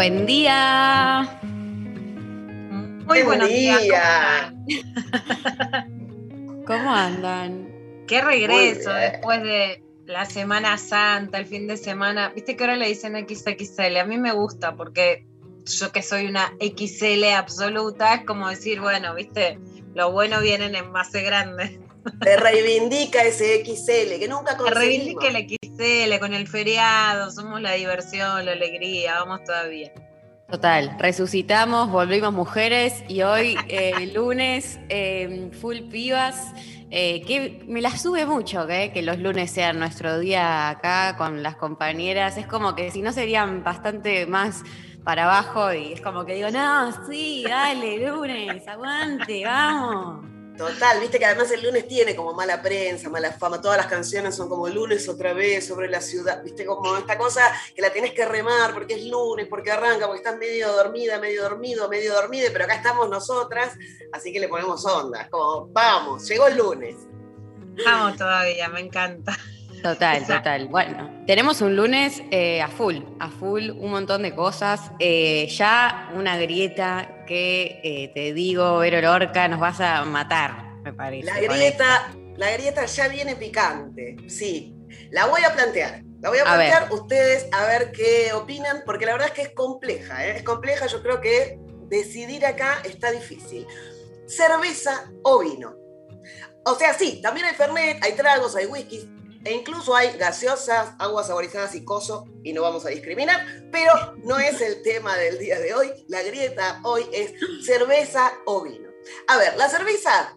Buen día. Muy Buen buenos días. día. ¿Cómo andan? Qué regreso después de la Semana Santa, el fin de semana. Viste que ahora le dicen XXL. A mí me gusta porque yo que soy una XL absoluta, es como decir, bueno, viste, lo bueno viene en envase grande. Te reivindica ese XL que nunca conseguimos. reivindique el XL con el feriado, somos la diversión, la alegría, vamos todavía. Total, resucitamos, volvimos mujeres y hoy, eh, lunes, eh, full pibas, eh, que me la sube mucho ¿eh? que los lunes sean nuestro día acá con las compañeras. Es como que si no serían bastante más para abajo y es como que digo, no, sí, dale, lunes, aguante, vamos. Total, viste que además el lunes tiene como mala prensa, mala fama, todas las canciones son como lunes otra vez sobre la ciudad, viste como esta cosa que la tenés que remar porque es lunes, porque arranca, porque estás medio dormida, medio dormido, medio dormida, pero acá estamos nosotras, así que le ponemos onda, como vamos, llegó el lunes. Vamos todavía, me encanta. Total, Exacto. total. Bueno, tenemos un lunes eh, a full, a full, un montón de cosas. Eh, ya una grieta que eh, te digo, Vero Lorca, nos vas a matar, me parece. La grieta, la grieta ya viene picante, sí. La voy a plantear. La voy a plantear ustedes a ver qué opinan, porque la verdad es que es compleja. Es compleja, yo creo que decidir acá está difícil. ¿Cerveza o vino? O sea, sí, también hay fernet, hay tragos, hay whisky, e incluso hay gaseosas, aguas saborizadas y coso, y no vamos a discriminar, pero no es el tema del día de hoy. La grieta hoy es cerveza o vino. A ver, la cerveza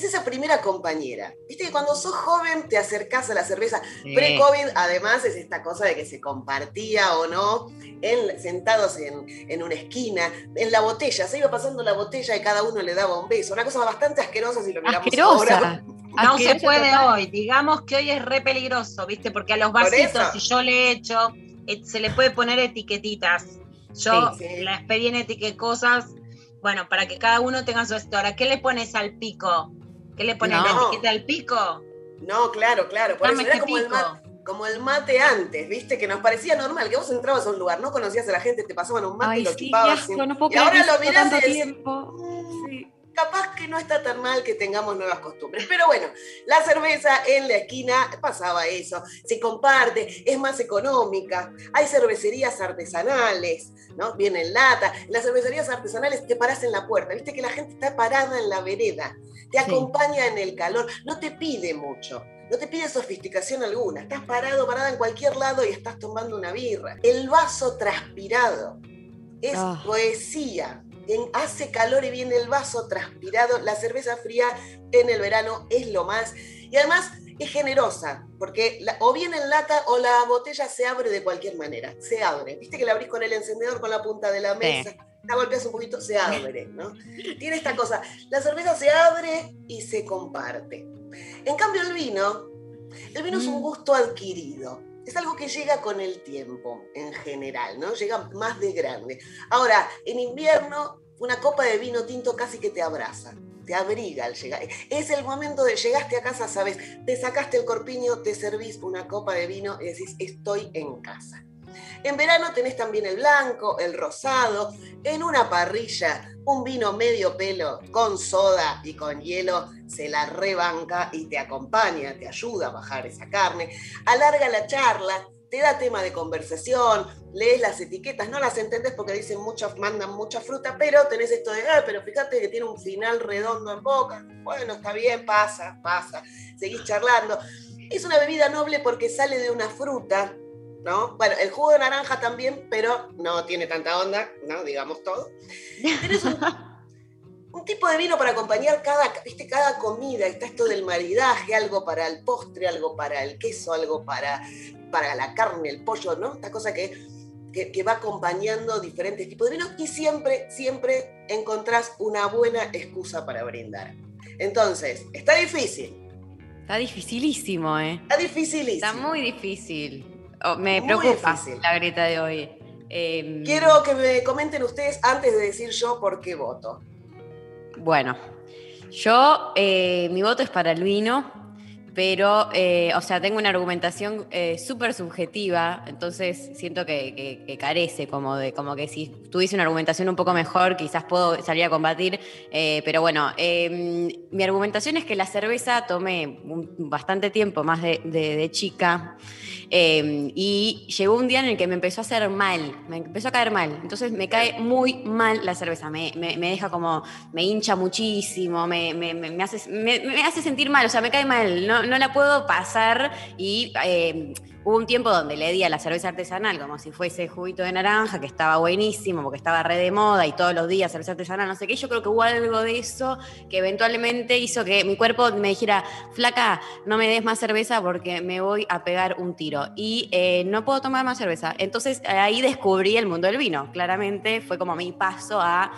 es esa primera compañera. Viste que cuando sos joven te acercás a la cerveza. Sí. Pre-COVID, además, es esta cosa de que se compartía o no, en- sentados en, en una esquina, en la botella. Se iba pasando la botella y cada uno le daba un beso. Una cosa bastante asquerosa si lo miramos ahora. Asquerosa. No se puede total. hoy. Digamos que hoy es re peligroso, ¿viste? Porque a los vasitos, si yo le echo, eh, se le puede poner etiquetitas. Yo Sí, sí. las pedí en etiquet cosas, bueno, para que cada uno tenga su esto. Ahora, ¿qué le pones al pico? ¿Qué le pones? ¿La etiqueta al pico? No, claro, claro. Por Dame eso era este como el, mate, como el mate antes, ¿viste? Que nos parecía normal, que vos entrabas a un lugar, no conocías a la gente, te pasaban un mate y lo sí, chupabas. asco, sin- no puedo y ahora lo mirás tanto y decís, tiempo. "Mm, Sí. Capaz que no está tan mal que tengamos nuevas costumbres. Pero bueno, la cerveza en la esquina pasaba eso, se comparte, es más económica, hay cervecerías artesanales, ¿no? Viene en lata. Las cervecerías artesanales te parás en la puerta, viste que la gente está parada en la vereda, te Sí. acompaña en el calor, no te pide mucho. No te pide sofisticación alguna, estás parado, parada en cualquier lado y estás tomando una birra. El vaso transpirado es Ah. poesía. En- hace calor y viene el vaso transpirado. La cerveza fría en el verano es lo más. Y además es generosa, porque la- o bien en lata o la botella se abre de cualquier manera. Se abre. Viste que la abrís con el encendedor, con la punta de la mesa. La golpeas un poquito, se abre, ¿no? Tiene esta cosa. La cerveza se abre y se comparte. En cambio, el vino, el vino es un Mm. gusto adquirido. Es algo que llega con el tiempo, en general, ¿no? Llega más de grande. Ahora, en invierno, una copa de vino tinto casi que te abraza, te abriga al llegar. Es el momento de llegaste a casa, sabes, te sacaste el corpiño, te servís una copa de vino y decís, estoy en casa. En verano tenés también el blanco, el rosado, en una parrilla, un vino medio pelo con soda y con hielo, se la rebanca y te acompaña, te ayuda a bajar esa carne, alarga la charla, te da tema de conversación, lees las etiquetas, no las entendés porque dicen muchas, mandan mucha fruta, pero tenés esto de, pero fíjate que tiene un final redondo en boca. Bueno, está bien, pasa, pasa, seguís charlando. Es una bebida noble porque sale de una fruta, ¿no? Bueno, el jugo de naranja también, pero no tiene tanta onda, ¿no? Digamos todo. Tenés un, un tipo de vino para acompañar cada, ¿viste? cada comida. Está esto del maridaje, algo para el postre, algo para el queso, algo para, para la carne, el pollo, ¿no? Esta cosa que, que, que va acompañando diferentes tipos de vinos y siempre, siempre encontrás una buena excusa para brindar. Entonces, está difícil, Está dificilísimo, ¿eh? está dificilísimo. Está muy difícil. Oh, me Muy preocupa difícil. la grieta de hoy. Em, Quiero que me comenten ustedes antes de decir yo por qué voto. Bueno, yo, eh, mi voto es para el vino, pero, eh, o sea, tengo una argumentación eh, súper subjetiva, entonces siento que, que- que carece como de, como que si tuviese una argumentación un poco mejor, quizás puedo salir a combatir, pero bueno, eh, mi argumentación es que la cerveza tomé bastante tiempo más de, de- de chica. Eh, y llegó un día en el que me empezó a hacer mal, me empezó a caer mal. Entonces me cae muy mal la cerveza, me, me- deja como, me hincha muchísimo, me, me- hace, me, hace sentir mal, o sea, me cae mal, no, no la puedo pasar y eh, hubo un tiempo donde le di a la cerveza artesanal como si fuese juguito de naranja, que estaba buenísimo, porque estaba re de moda y todos los días cerveza artesanal, no sé qué, yo creo que hubo algo de eso que eventualmente hizo que mi cuerpo me dijera, flaca, no me des más cerveza porque me voy a pegar un tiro y eh, no puedo tomar más cerveza. Entonces ahí descubrí el mundo del vino, claramente fue como mi paso a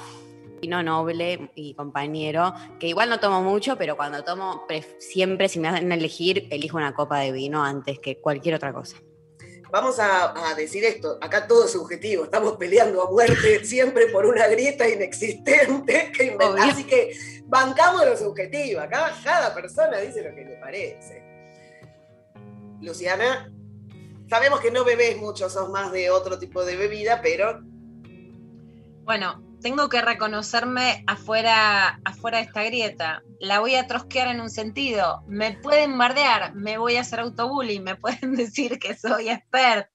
vino noble y compañero, que igual no tomo mucho, pero cuando tomo, siempre si me hacen elegir, elijo una copa de vino antes que cualquier otra cosa. Vamos a, a decir esto, acá todo es subjetivo, estamos peleando a muerte siempre por una grieta inexistente, que así que bancamos lo subjetivo, acá cada persona dice lo que le parece. Luciana, sabemos que no bebés mucho, sos más de otro tipo de bebida, pero Bueno, tengo que reconocerme afuera, afuera de esta grieta. La voy a trosquear en un sentido. Me pueden bardear, me voy a hacer autobullying, me pueden decir que soy expert.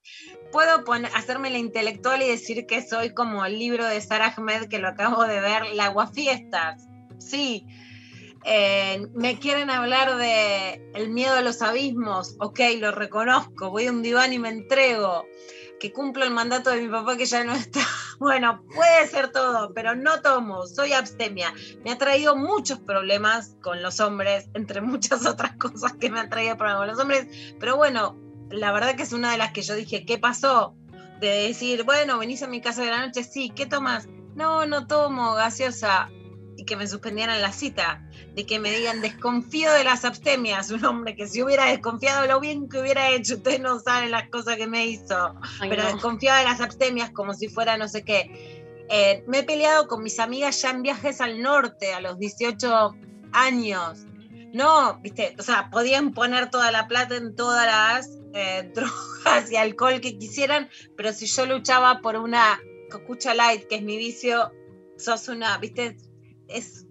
Puedo hacerme la intelectual y decir que soy como el libro de Sarah Ahmed que lo acabo de ver, La Aguafiestas. Sí. Eh, me quieren hablar de el miedo a los abismos. Ok, lo reconozco. Voy a un diván y me entrego. Que cumplo el mandato de mi papá que ya no está. Bueno, puede ser todo, pero no tomo, soy abstemia. Me ha traído muchos problemas con los hombres, entre muchas otras cosas que me han traído problemas con los hombres. Pero bueno, la verdad que es una de las que yo dije, ¿qué pasó? De decir, bueno, venís a mi casa de la noche, sí, ¿qué tomas? No, no tomo gaseosa. Que me suspendieran la cita, de que me digan desconfío de las abstemias, un hombre que si hubiera desconfiado lo bien que hubiera hecho, ustedes no saben las cosas que me hizo Ay, pero no. desconfiaba de las abstemias como si fuera no sé qué. Eh, me he peleado con mis amigas ya en viajes al norte a los 18 años. No, viste, o sea, podían poner toda la plata en todas las eh, drogas y alcohol que quisieran, pero si yo luchaba por una cocucha light, que es mi vicio, sos una, viste, es,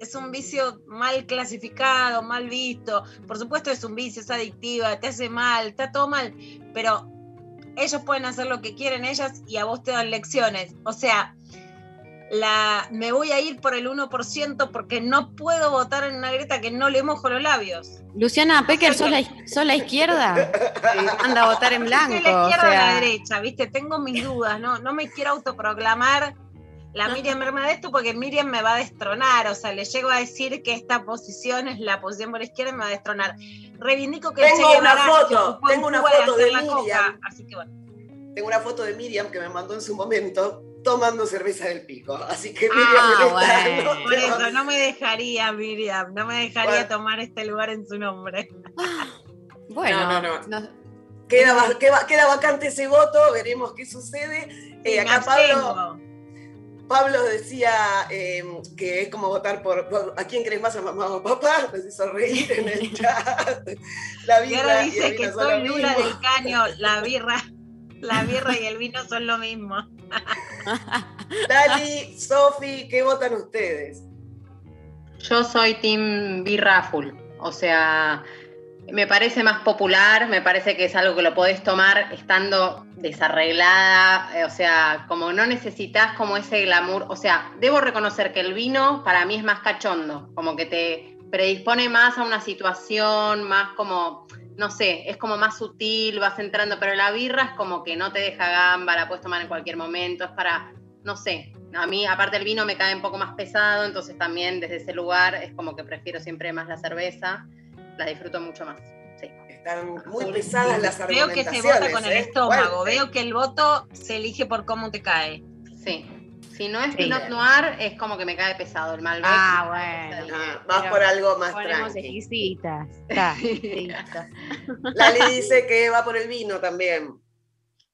es un vicio mal clasificado, mal visto. Por supuesto es un vicio, es adictiva, te hace mal, está todo mal, pero ellos pueden hacer lo que quieren ellas y a vos te dan lecciones. O sea, la, me voy a ir por el 1% porque no puedo votar en una grieta que no le mojo los labios. Luciana Pecker, ¿sos la, sos la izquierda? Anda a votar en blanco. Soy la o izquierda o la derecha, ¿viste? Tengo mis dudas, ¿no? No me quiero autoproclamar la Miriam Hermana de esto porque Miriam me va a destronar, o sea, le llego a decir que esta posición es la posición por la izquierda y me va a destronar. Reivindico que Tengo una foto, tengo una foto de Miriam. coca, así que bueno. tengo una foto de Miriam que me mandó en su momento tomando cerveza del pico. Así que Ah, Miriam bueno. no Por eso no me dejaría, Miriam, no me dejaría Bueno. tomar este lugar en su nombre. Bueno, No, no, no- Queda, va- queda- queda vacante ese voto, veremos qué sucede. Eh, me acá Pablo. Pablo decía eh, que es como votar por, por- ¿a quién crees más, a mamá o papá? Nos hizo reír en el chat. La Y ahora birra y dice el que vino soy Lula mismo. del Caño, la birra, la birra y el vino son lo mismo. Dali, Sofi, ¿qué votan ustedes? Yo soy Team Birra Full. O sea, Me parece más popular, me parece que es algo que lo podés tomar estando desarreglada, eh, o sea, como no necesitas como ese glamour, o sea, debo reconocer que el vino para mí es más cachondo, como que te predispone más a una situación, más como, no sé, es como más sutil, vas entrando, pero la birra es como que no te deja gamba, la puedes tomar en cualquier momento, es para, no sé, a mí aparte el vino me cae un poco más pesado, entonces también desde ese lugar es como que prefiero siempre más la cerveza la disfruto mucho más. Sí. Están muy pesadas las Veo que se vota con el ¿eh? estómago, Fuerte. veo que el voto se elige por cómo te cae. Sí. Si no es Sí. Pinot Noir, es como que me cae pesado el Malbec. Ah, bueno. Ah, vas por algo más tranqui. exquisitas. Lali dice que va por el vino también. Bien,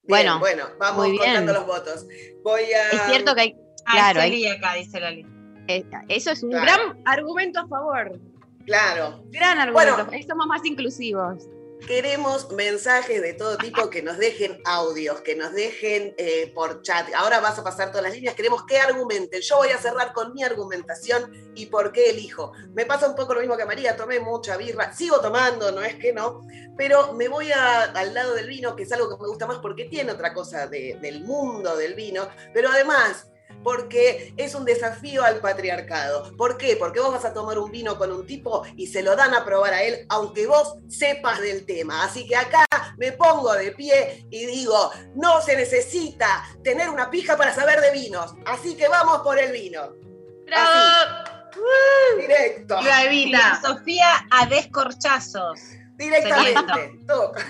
Bueno, bueno, vamos muy bien. contando los votos. Voy a. Es cierto que hay, Ah, Claro, hay- acá, dice Lali. eh, eso es un Claro. gran argumento a favor. Claro, Gran argumento. Bueno. Ahí somos más inclusivos. queremos mensajes de todo tipo que nos dejen audios, que nos dejen eh, por chat. Ahora vas a pasar todas las líneas. Queremos que argumenten. Yo voy a cerrar con mi argumentación y por qué elijo. Me pasa un poco lo mismo que a María. Tomé mucha birra. Sigo tomando, no es que no. Pero me voy a- al lado del vino, que es algo que me gusta más porque tiene otra cosa de- del mundo del vino. Pero además, porque es un desafío al patriarcado. ¿Por qué? Porque vos vas a tomar un vino con un tipo y se lo dan a probar a él, aunque vos sepas del tema. Así que acá me pongo de pie y digo, no se necesita tener una pija para saber de vinos. Así que vamos por el vino. Directo. Viva Evita. Sofía a descorchazos. Directamente. Toca.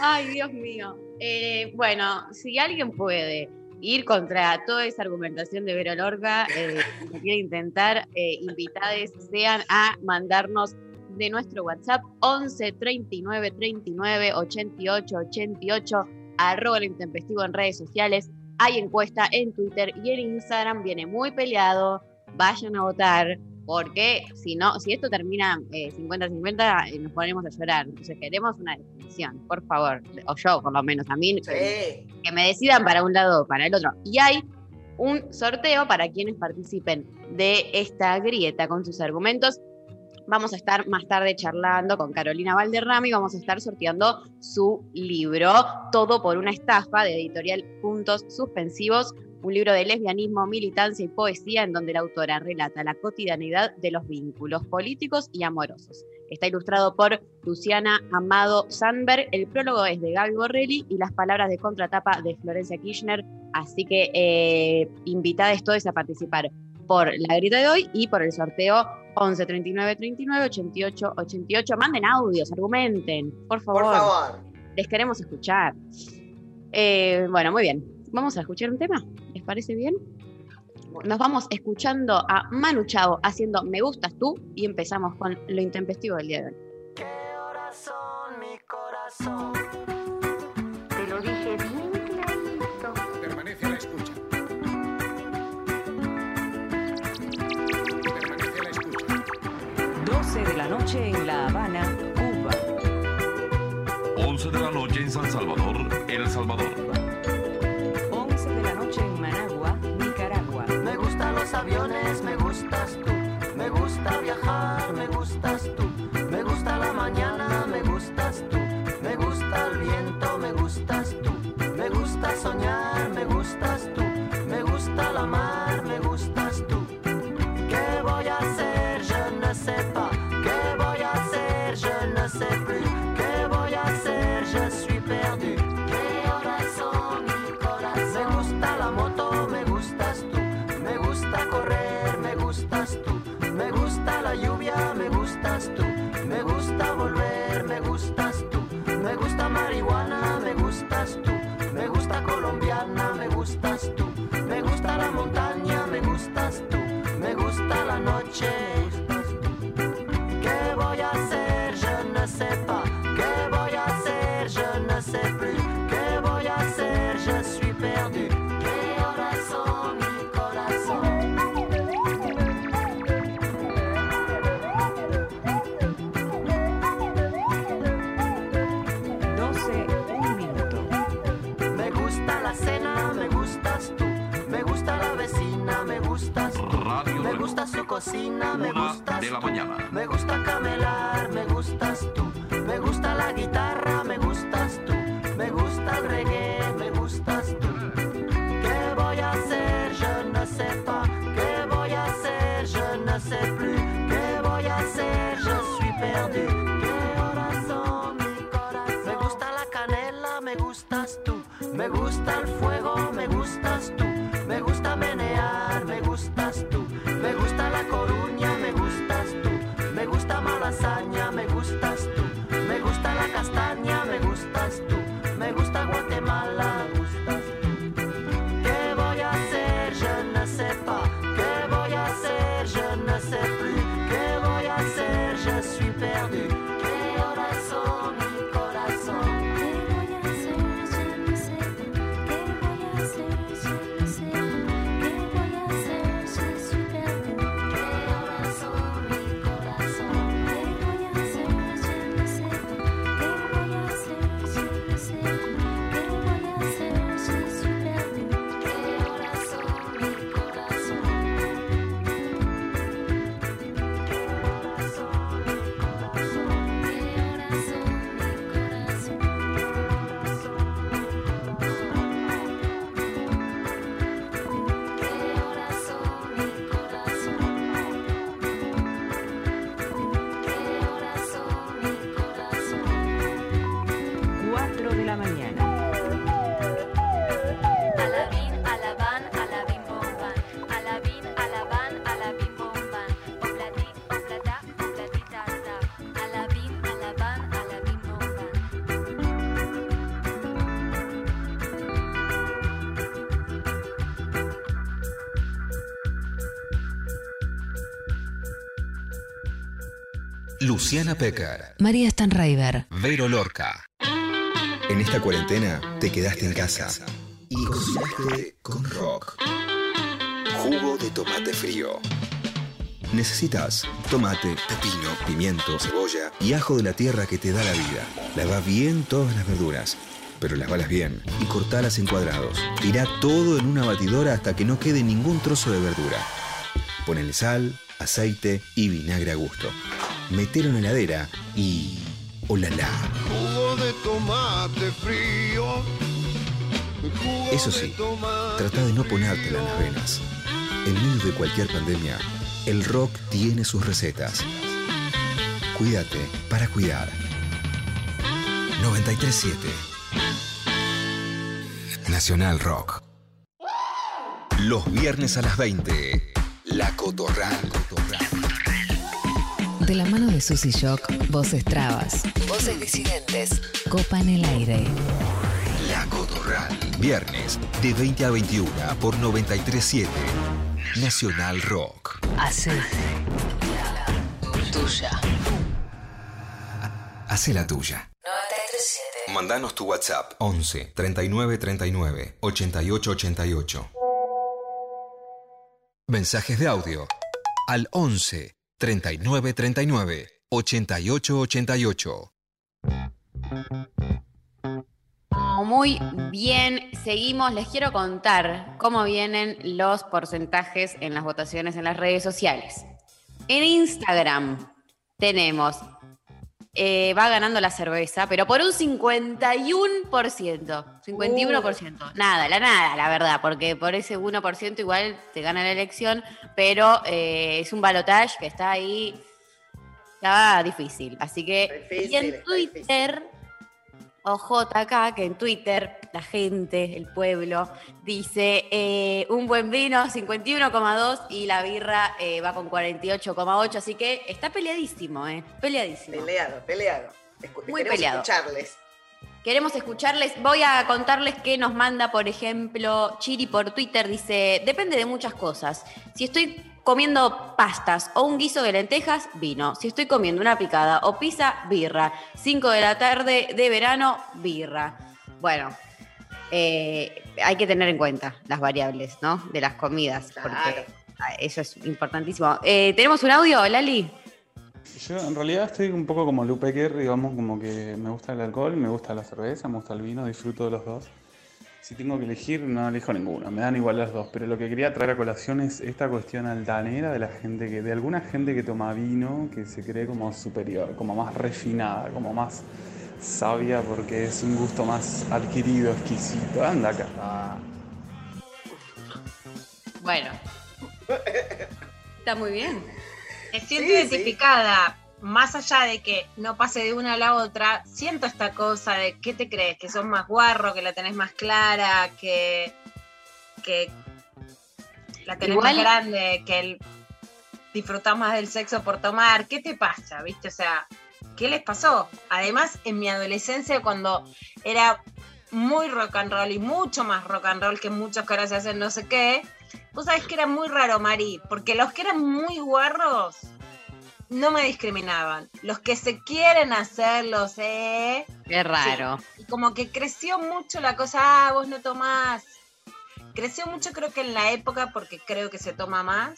Ay, Dios mío. Eh, bueno, si alguien puede ir contra toda esa argumentación de Vero Lorca, eh, intentar, eh, invitades sean a mandarnos de nuestro WhatsApp 11 39 39 88 88 arroba lo intempestivo en redes sociales. Hay encuesta en Twitter y en Instagram, viene muy peleado. Vayan a votar, porque si no, si esto termina eh, 50-50, eh, nos ponemos a llorar. Entonces queremos una definición, por favor. O yo, por lo menos, a mí, que, que me decidan para un lado o para el otro. Y hay un sorteo para quienes participen de esta grieta con sus argumentos. Vamos a estar más tarde charlando con Carolina Valderrama y vamos a estar sorteando su libro, Todo por una estafa, de editorial Puntos Suspensivos, un libro de lesbianismo, militancia y poesía en donde la autora relata la cotidianidad de los vínculos políticos y amorosos. Está ilustrado por Luciana Amado Sandberg, el prólogo es de Gaby Borrelli y las palabras de contratapa de Florencia Kirchner, así que eh, invitades todos a participar por la grita de hoy y por el sorteo 11 39 39 88 88. Manden audios, argumenten, por favor. Por favor. Les queremos escuchar. Eh, bueno, muy bien. Vamos a escuchar un tema. ¿Les parece bien? Nos vamos escuchando a Manu Chao haciendo Me gustas tú y empezamos con lo intempestivo del día de hoy. ¿Qué horas son, mi corazón? Te lo dije bien clarito. Permanece a la escucha. Permanece a la escucha. 12 de la noche en La Habana, Cuba. 11 de la noche en San Salvador, El Salvador. Aviones, me gustas tú. Me gusta viajar, me gustas tú. Me gusta la mañana, me gustas tú. Me gusta el viento, me gustas tú. Me gusta soñar, me gustas tú. Me gusta la mar, me gustas tú. ¿Qué voy a hacer? Je ne sais ¿Qué voy a hacer? Je ne sais pas. ¿Qué voy a hacer? Je ne sais cocina, me Una gustas de la tú. mañana. Me gusta camelar, me gustas tú. Me gusta la guitarra, me gustas tú. Me gusta el reggae, me gustas tú. ¿Qué voy a hacer? Je ne sais pas. ¿Qué voy a hacer? Je ne sais plus. ¿Qué voy a hacer? Je suis perdu. ¿Qué corazón, mi corazón? Me gusta la canela, me gustas tú. Me gusta el castaña, me gustas tú. Luciana Pecker, María Stanraiver. Vero Lorca. En esta cuarentena te quedaste en casa y cocinaste con rock. Jugo de tomate frío. Necesitas tomate, pepino, pimiento, cebolla y ajo de la tierra que te da la vida. Lava bien todas las verduras, pero lavalas bien y cortalas en cuadrados. Tira todo en una batidora hasta que no quede ningún trozo de verdura. Ponele sal, aceite y vinagre a gusto. Metelo en la heladera y... ¡Olala! Jugo de tomate frío. Eso sí, trata de no ponértela en las venas. En medio de cualquier pandemia, el rock tiene sus recetas. Cuídate para cuidar. 937 Nacional Rock. Los viernes a las 20. La Cotorral. De la mano de Susy Shock, voces trabas, voces disidentes, copan el aire. La Cotorral. Viernes de 20 a 21 por 937 Nacional Rock. Hace tuya. Hace la tuya. 937. Mandanos tu WhatsApp 11 39 39 88 88. Mensajes de audio al 11 39 39 88 88. Muy bien, seguimos. Les quiero contar cómo vienen los porcentajes en las votaciones en las redes sociales. En Instagram tenemos, eh, va ganando la cerveza, pero por un 51%. 51%. Nada, la nada, la verdad, porque por ese 1% igual te gana la elección, pero eh, es un balotage que está ahí, está difícil. Así que, y en Twitter, OJK, que en Twitter la gente, el pueblo, dice eh, un buen vino 51,2 y la birra eh, va con 48,8, así que está peleadísimo, ¿eh? Peleadísimo. Peleado, peleado. Escu- Muy queremos peleado. escucharles. Queremos escucharles. Voy a contarles que nos manda, por ejemplo, Chiri por Twitter. Dice, depende de muchas cosas. Si estoy comiendo pastas o un guiso de lentejas, vino. Si estoy comiendo una picada o pizza, birra. 5 de la tarde de verano, birra. Bueno, eh, hay que tener en cuenta las variables, ¿no? De las comidas, porque ah, eso es importantísimo. Eh, ¿Tenemos un audio, Lali? Yo en realidad estoy un poco como Lupecker, digamos, como que me gusta el alcohol, me gusta la cerveza, me gusta el vino, disfruto de los dos. Si tengo que elegir, no elijo ninguno, me dan igual las dos. Pero lo que quería traer a colación es esta cuestión altanera de la gente que, de alguna gente que toma vino, que se cree como superior, como más refinada, como más sabia, porque es un gusto más adquirido, exquisito. Anda acá. Bueno. Está muy bien. Me siento Sí, sí. Más allá de que no pase de una a la otra, siento esta cosa de ¿qué te crees? Que sos más guarro, que la tenés más clara, que, que la tenés Igual- más grande, que el, disfrutás más del sexo por tomar. ¿Qué te pasa? ¿Viste? O sea, ¿qué les pasó? Además, en mi adolescencia, cuando era muy rock and roll y mucho más rock and roll que muchos que ahora se hacen no sé qué, vos sabés que era muy raro, Mari, porque los que eran muy guarros no me discriminaban. Los que se quieren hacer, los eh, Qué raro. y como que creció mucho la cosa, ah, vos no tomás. Creció mucho creo que en la época porque creo que se toma más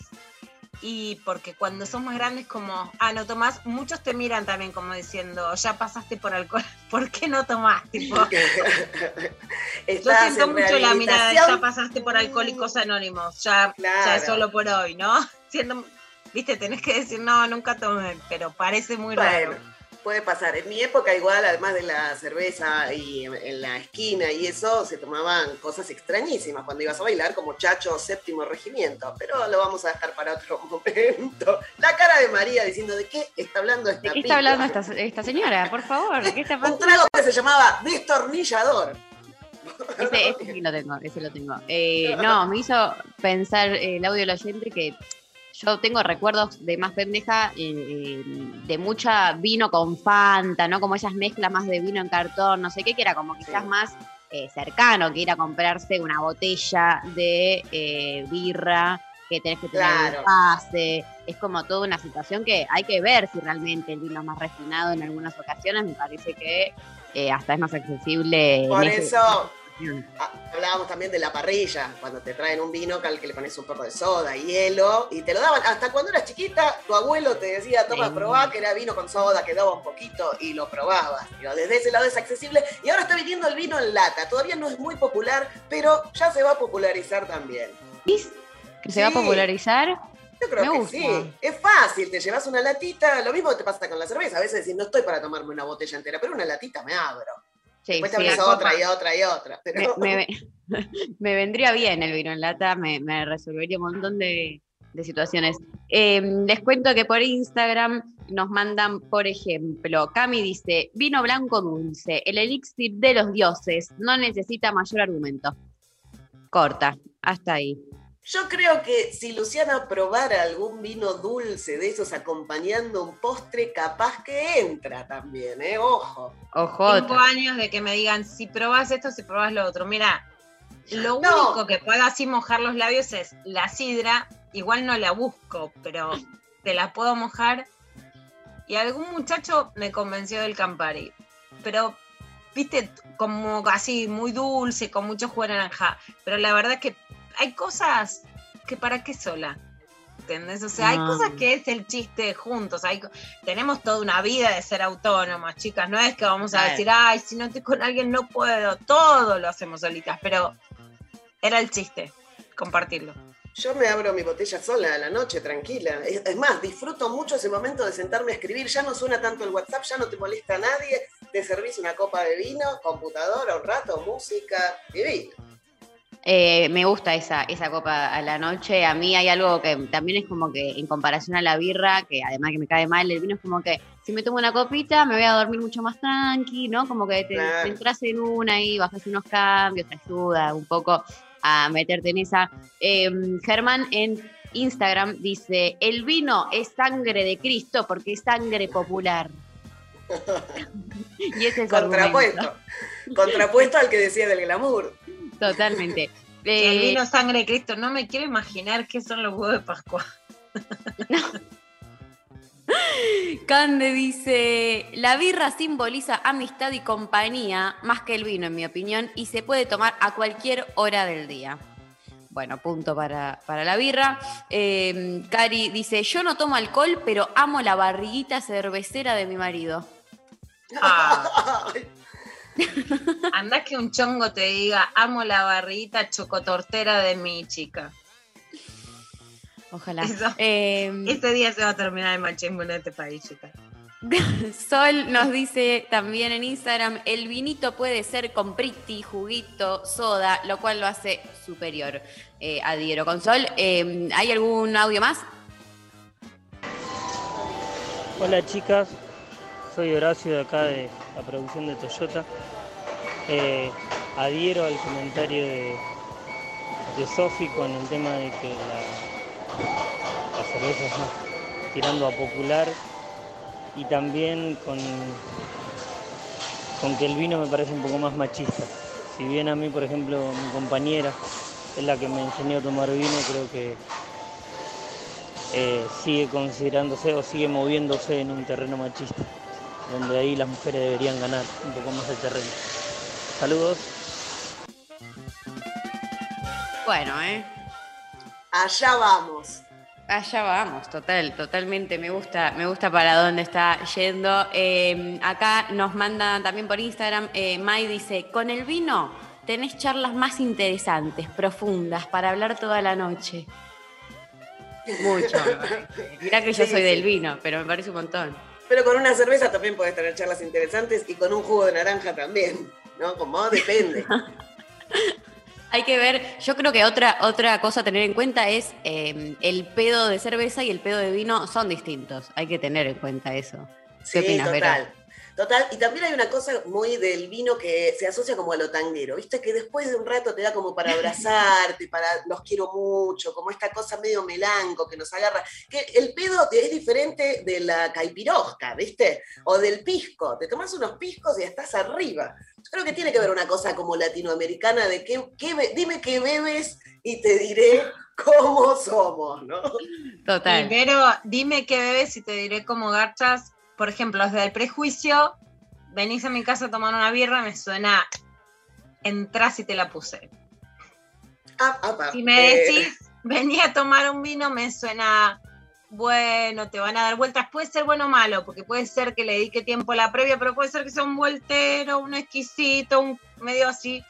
y porque cuando sos más grandes como, ah, no tomás, muchos te miran también como diciendo, ya pasaste por alcohol, ¿por qué no tomás? Tipo, yo siento en mucho la mirada de ya pasaste por Alcohólicos Anónimos, ya, ya es Claro. solo por hoy, ¿no? Siendo, viste, tenés que decir, no, nunca tomé, pero parece muy raro. Bueno, puede pasar. En mi época igual, además de la cerveza y en, en la esquina y eso, se tomaban cosas extrañísimas cuando ibas a bailar, como Chacho Séptimo Regimiento. Pero lo vamos a dejar para otro momento. La cara de María diciendo, ¿de qué está hablando esta ¿De qué está hablando esta, esta señora? Por favor, ¿de qué está Un trago que se llamaba destornillador. Ese, ese sí lo tengo, ese lo tengo. Eh, no, me hizo pensar eh, el audio del oyente que yo tengo recuerdos de más pendeja, eh, de mucha vino con Fanta, ¿no? Como esas mezclas más de vino en cartón, no sé qué, que era como quizás más eh, cercano que ir a comprarse una botella de eh, birra que tenés que tener Claro. pase. Es como toda una situación que hay que ver si realmente el vino es más refinado en algunas ocasiones. Me parece que eh, hasta es más accesible. Por eso ah, hablábamos también de la parrilla, cuando te traen un vino al que le pones un poco de soda, hielo, y te lo daban. Hasta cuando eras chiquita, tu abuelo te decía, toma, Sí. probá, que era vino con soda, que daba un poquito, y lo probabas. Desde ese lado es accesible. Y ahora está viniendo el vino en lata. Todavía no es muy popular, pero ya se va a popularizar también. que se va a popularizar. Yo creo Me que gusta. sí. Es fácil, te llevas una latita, lo mismo te pasa con la cerveza. A veces decís, no estoy para tomarme una botella entera, pero una latita me abro. Sí, Después sí. otra y otra y otra. Me, me- me vendría bien el vino en lata, me, me resolvería un montón de, de situaciones. Eh, les cuento que por Instagram nos mandan, por ejemplo, Cami dice, vino blanco dulce, el elixir de los dioses, no necesita mayor argumento. Corta, hasta ahí. Yo creo que si Luciana probara algún vino dulce de esos acompañando un postre, capaz que entra también, ¿eh? Ojo. Ojo. Cinco años de que me digan, si probás esto, si probás lo otro. Mira, lo No. único que puedo así mojar los labios es la sidra. Igual no la busco, pero te la puedo mojar. Y algún muchacho me convenció del Campari. Pero, viste, como así muy dulce, con mucho jugo de naranja. Pero la verdad es que hay cosas que para qué sola. ¿Entendés? O sea, hay Ah. cosas que es el chiste juntos. Hay, tenemos toda una vida de ser autónomas, chicas. No es que vamos a decir, ay, si no estoy con alguien no puedo. Todo lo hacemos solitas, pero era el chiste, compartirlo. Yo me abro mi botella sola a la noche, tranquila. Es, es más, disfruto mucho ese momento de sentarme a escribir. Ya no suena tanto el WhatsApp, ya no te molesta a nadie. Te servís una copa de vino, computadora un rato, música, divino. Eh, me gusta esa, esa copa a la noche. A mí hay algo que también es como que en comparación a la birra, que además que me cae mal, el vino es como que si me tomo una copita me voy a dormir mucho más tranqui, ¿no? Como que te, Claro. te entras en una y bajas unos cambios, te ayuda un poco a meterte en esa. Eh, Germán en Instagram dice, el vino es sangre de Cristo porque es sangre popular. y ese es Contrapuesto. Contrapuesto al que decía del glamour. Totalmente. el Eh, vino sangre de Cristo, no me quiero imaginar qué son los huevos de Pascua. Cande dice, la birra simboliza amistad y compañía más que el vino, en mi opinión, y se puede tomar a cualquier hora del día. Bueno, punto para, para la birra. Eh, Cari dice, yo no tomo alcohol, pero amo la barriguita cervecera de mi marido. Ah. Anda que un chongo te diga, amo la barrita chocotortera de mi chica. Ojalá. Eso. Eh, Este día se va a terminar el machismo en este país, chica. Sol nos dice también en Instagram, el vinito puede ser con priti, juguito, soda, lo cual lo hace superior. Eh, adhiero con Sol. Eh, ¿Hay algún audio más? Hola chicas, soy Horacio de acá de la producción de Toyota. Eh, adhiero al comentario de, de Sofi con el tema de que la, la cerveza es más tirando a popular y también con, con que el vino me parece un poco más machista. Si bien a mí, por ejemplo, mi compañera es la que me enseñó a tomar vino, creo que eh, sigue considerándose o sigue moviéndose en un terreno machista, donde ahí las mujeres deberían ganar un poco más el terreno. Saludos. Bueno, ¿eh? Allá vamos. Allá vamos, total, totalmente. Me gusta, me gusta para dónde está yendo. Eh, acá nos manda también por Instagram, eh, Mai dice, con el vino tenés charlas más interesantes, profundas, para hablar toda la noche. Mucho. Mirá que yo Sí, soy del vino, pero me parece un montón. Pero con una cerveza también puedes tener charlas interesantes y con un jugo de naranja también, ¿no? Como depende. Hay que ver, yo creo que otra, otra cosa a tener en cuenta es eh, el pedo de cerveza y el pedo de vino son distintos. Hay que tener en cuenta eso. ¿Qué Sí, opinas, total. Total, y también hay una cosa muy del vino que se asocia como a lo tanguero, ¿viste? Que después de un rato te da como para abrazarte, para los quiero mucho, como esta cosa medio melanco que nos agarra. Que el pedo es diferente de la caipirosca, ¿viste? O del pisco. Te tomas unos piscos y estás arriba. Yo creo que tiene que ver una cosa como latinoamericana de que, que be- dime qué bebes y te diré cómo somos, ¿no? Total. Primero, dime qué bebes y te diré cómo garchas. Por ejemplo, desde el prejuicio, venís a mi casa a tomar una birra, me suena, entras y te la puse. Ah, apa, Si me eh, decís, vení a tomar un vino, me suena, bueno, te van a dar vueltas. Puede ser bueno o malo, porque puede ser que le dedique tiempo a la previa, pero puede ser que sea un voltero, un exquisito, un medio así.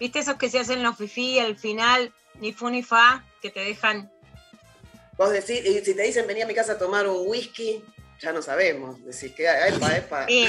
¿Viste esos que se hacen los fifí al final, ni fu ni fa, que te dejan Vos decís, y si te dicen venía a mi casa a tomar un whisky, ya no sabemos. Decís que, epa, epa. Sí.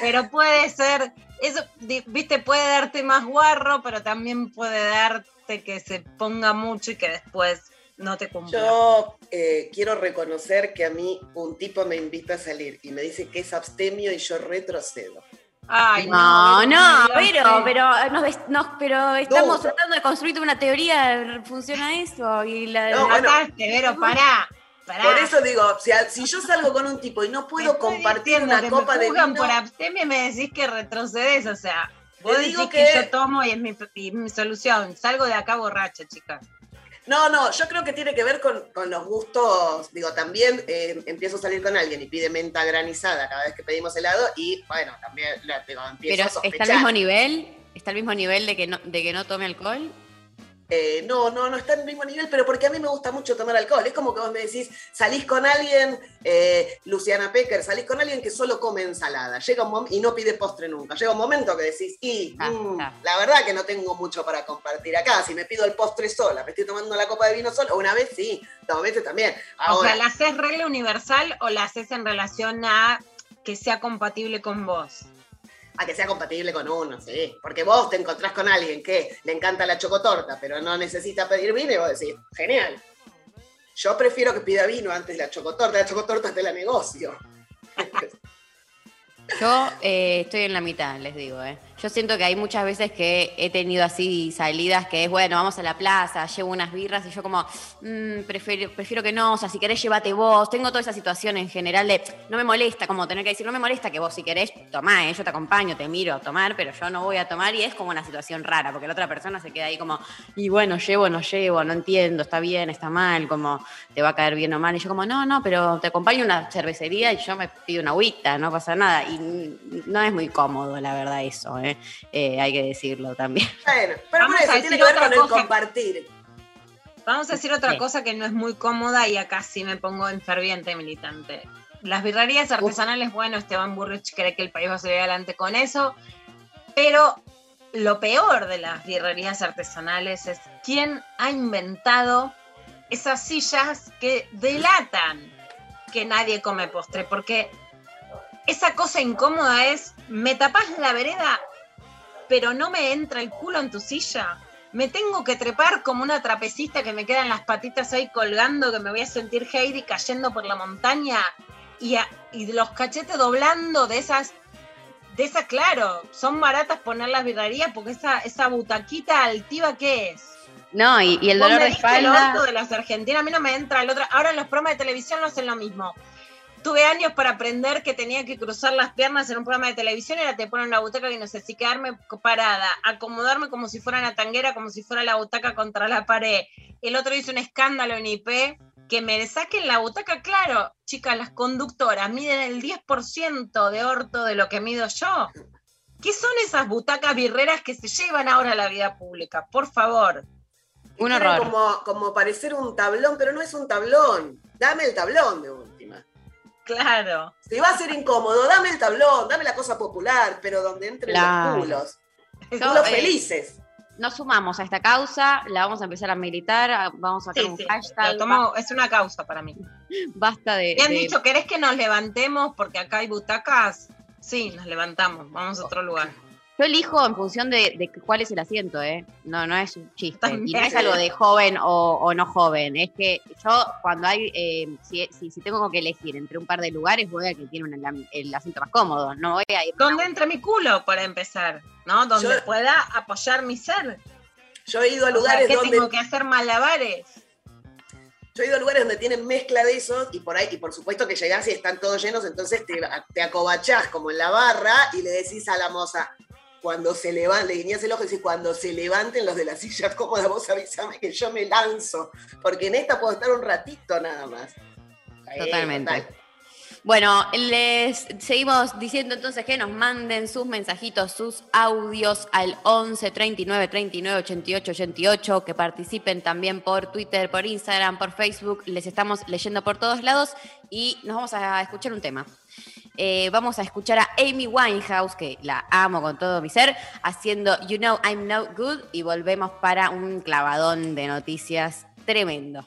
Pero puede ser, eso, viste, puede darte más guarro, pero también puede darte que se ponga mucho y que después no te cumpla. Yo eh, quiero reconocer que a mí un tipo me invita a salir y me dice que es abstemio y yo retrocedo. Ay, No, no, Dios, pero, pero, nos nos- pero estamos No. tratando de construir una teoría, funciona eso. Y la, No, bueno. Vero, pará. Pará. Por eso digo, si, yo salgo con un tipo y no puedo compartir una que copa me de vino, por abstemio y me decís que retrocedes, o sea, vos Te decís digo que... que- yo tomo y es mi, y mi solución. Salgo de acá borracha, chicas. No, no, yo creo que tiene que ver con, con los gustos. Digo, también eh, empiezo a salir con alguien y pide menta granizada cada vez que pedimos helado y bueno, también la- digo, empiezo pero a está sospechar. al mismo nivel, está al mismo nivel de que no, de que no tome alcohol. Eh, no, no, no está en el mismo nivel, pero porque a mí me gusta mucho tomar alcohol. Es como que vos me decís, salís con alguien, eh, Luciana Pecker, salís con alguien que solo come ensalada. Llega un y no pide postre nunca. Llega un momento que decís, y Ah, mm, ah. la verdad que no tengo mucho para compartir acá. Si me pido el postre sola, me estoy tomando la copa de vino sola, una vez sí, dos veces también. O sea, ¿la haces regla universal o la haces en relación a que sea compatible con vos? A que sea compatible con uno, sí. Porque vos te encontrás con alguien que le encanta la chocotorta, pero no necesita pedir vino y vos decís, genial. Yo prefiero que pida vino antes de la chocotorta. La chocotorta te la negocio. Yo eh, estoy en la mitad, les digo. eh. Yo siento que hay muchas veces que he tenido así salidas que es, bueno, vamos a la plaza, llevo unas birras y yo como, "Mm, prefiero, prefiero que no, o sea, si querés llévate vos. Tengo toda esa situación en general de, no me molesta, como tener que decir, no me molesta que vos si querés, tomá, eh, yo te acompaño, te miro a tomar, pero yo no voy a tomar y es como una situación rara, porque la otra persona se queda ahí como, y bueno, llevo, no llevo, no entiendo, está bien, está mal, como te va a caer bien o mal. Y yo como, no, no, pero te acompaño a una cervecería y yo me pido una agüita, no pasa nada. Y no es muy cómodo, la verdad, eso, ¿eh? Eh, hay que decirlo también. Bueno, pero Vamos por eso a tiene decir que ver otra con el cosa. compartir. Vamos a decir otra Sí. cosa que no es muy cómoda y acá sí me pongo en ferviente militante. Las birrerías artesanales, bueno, Esteban Burrich cree que el país va a salir adelante con eso, pero lo peor de las birrerías artesanales es quién ha inventado esas sillas que delatan que nadie come postre, porque esa cosa incómoda es, me tapás la vereda, pero no me entra el culo en tu silla. me tengo que trepar como una trapecista que me quedan las patitas ahí colgando, que me voy a sentir Heidi cayendo por la montaña y, a- y los cachetes doblando de esas, de esas, claro, son baratas poner las birrerías porque esa, esa butaquita altiva, ¿qué es? No, y, y el Vos dolor me de el espalda. orto de las argentinas, a mí no me entra el otro. Ahora en los programas de televisión no hacen lo mismo. Tuve años para aprender que tenía que cruzar las piernas en un programa de televisión y ahora te ponen una butaca y no sé si quedarme parada, acomodarme como si fuera una tanguera, como si fuera la butaca contra la pared. El otro hizo un escándalo en IP que me saquen la butaca, claro, chicas, las conductoras miden el 10% de orto de lo que mido yo. ¿Qué son esas butacas birreras que se llevan ahora a la vida pública? Por favor. Un horror. Como, como parecer un tablón, pero no es un tablón. Dame el tablón de. Claro. Si va a ser incómodo, dame el tablón, dame la cosa popular, pero donde entren Claro. los culos. Yo, Culos eh, felices. Nos sumamos a esta causa, la vamos a empezar a militar, vamos a hacer Sí, un sí, hashtag. lo tomo- es una causa para mí. Basta de. Me han de- dicho, ¿querés que nos levantemos porque acá hay butacas? Sí, nos levantamos, vamos a otro lugar. Yo elijo en función de, de cuál es el asiento, ¿eh? No, no es un chiste. Y no es algo de joven o, o no joven. Es que yo, cuando hay. eh, si, si, si tengo que elegir entre un par de lugares, voy a que tiene un- el, el asiento más cómodo. No voy a ir. ¿Dónde entra mi culo para empezar? ¿No? Donde Yo- pueda apoyar mi ser. Yo he ido a O sea, lugares ¿qué donde. tengo que hacer malabares? Yo he ido a lugares donde tienen mezcla de esos y por ahí, y por supuesto que llegás y están todos llenos, entonces te, te acobachás como en la barra y le decís a la moza, cuando se levanten, le guiñás el ojo y decís, cuando se levanten los de la silla cómoda, vos avísame que yo me lanzo, porque en esta puedo estar un ratito nada más. Eh, Totalmente. total. Bueno, les seguimos diciendo entonces que nos manden sus mensajitos, sus audios al 11 39 39 88 88, que participen también por Twitter, por Instagram, por Facebook. Les estamos leyendo por todos lados y nos vamos a escuchar un tema. Eh, vamos a escuchar a Amy Winehouse, que la amo con todo mi ser, haciendo You Know I'm No Good y volvemos para un clavadón de noticias tremendo.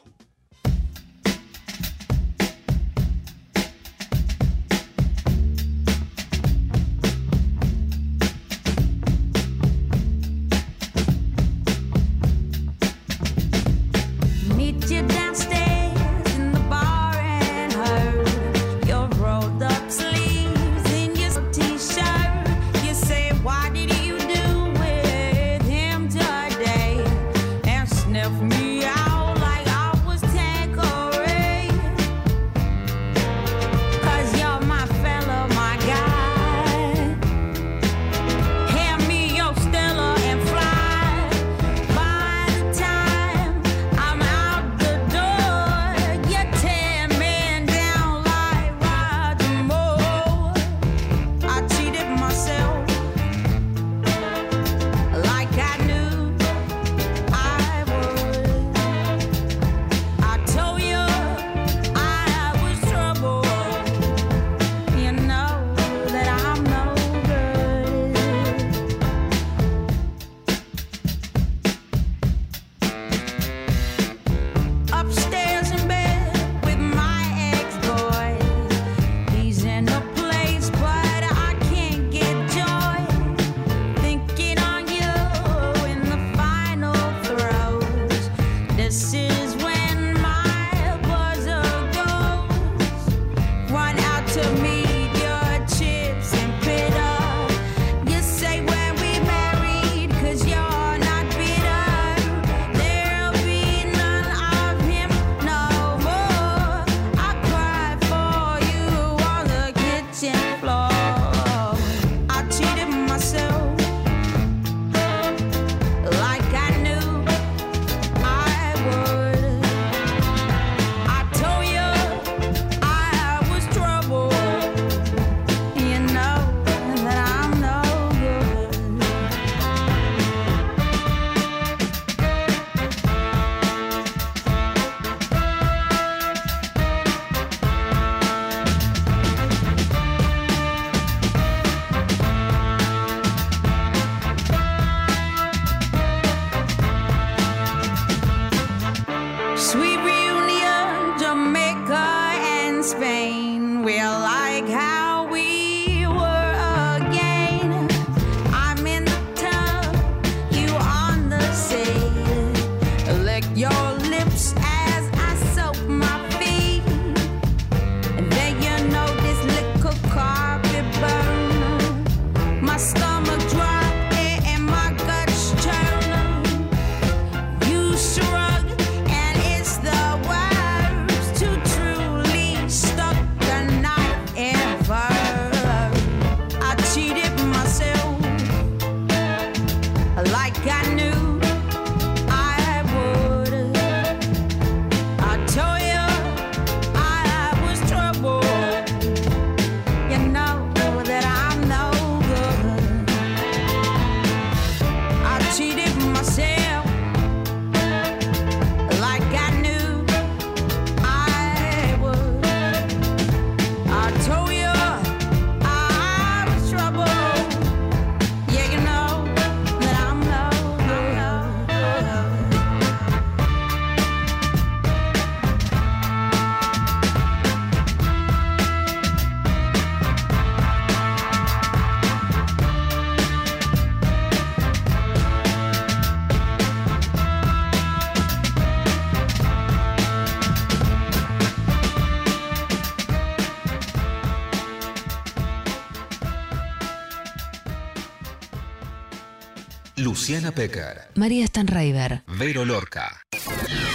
Luciana Pecker, María Stanraiver. Vero Lorca.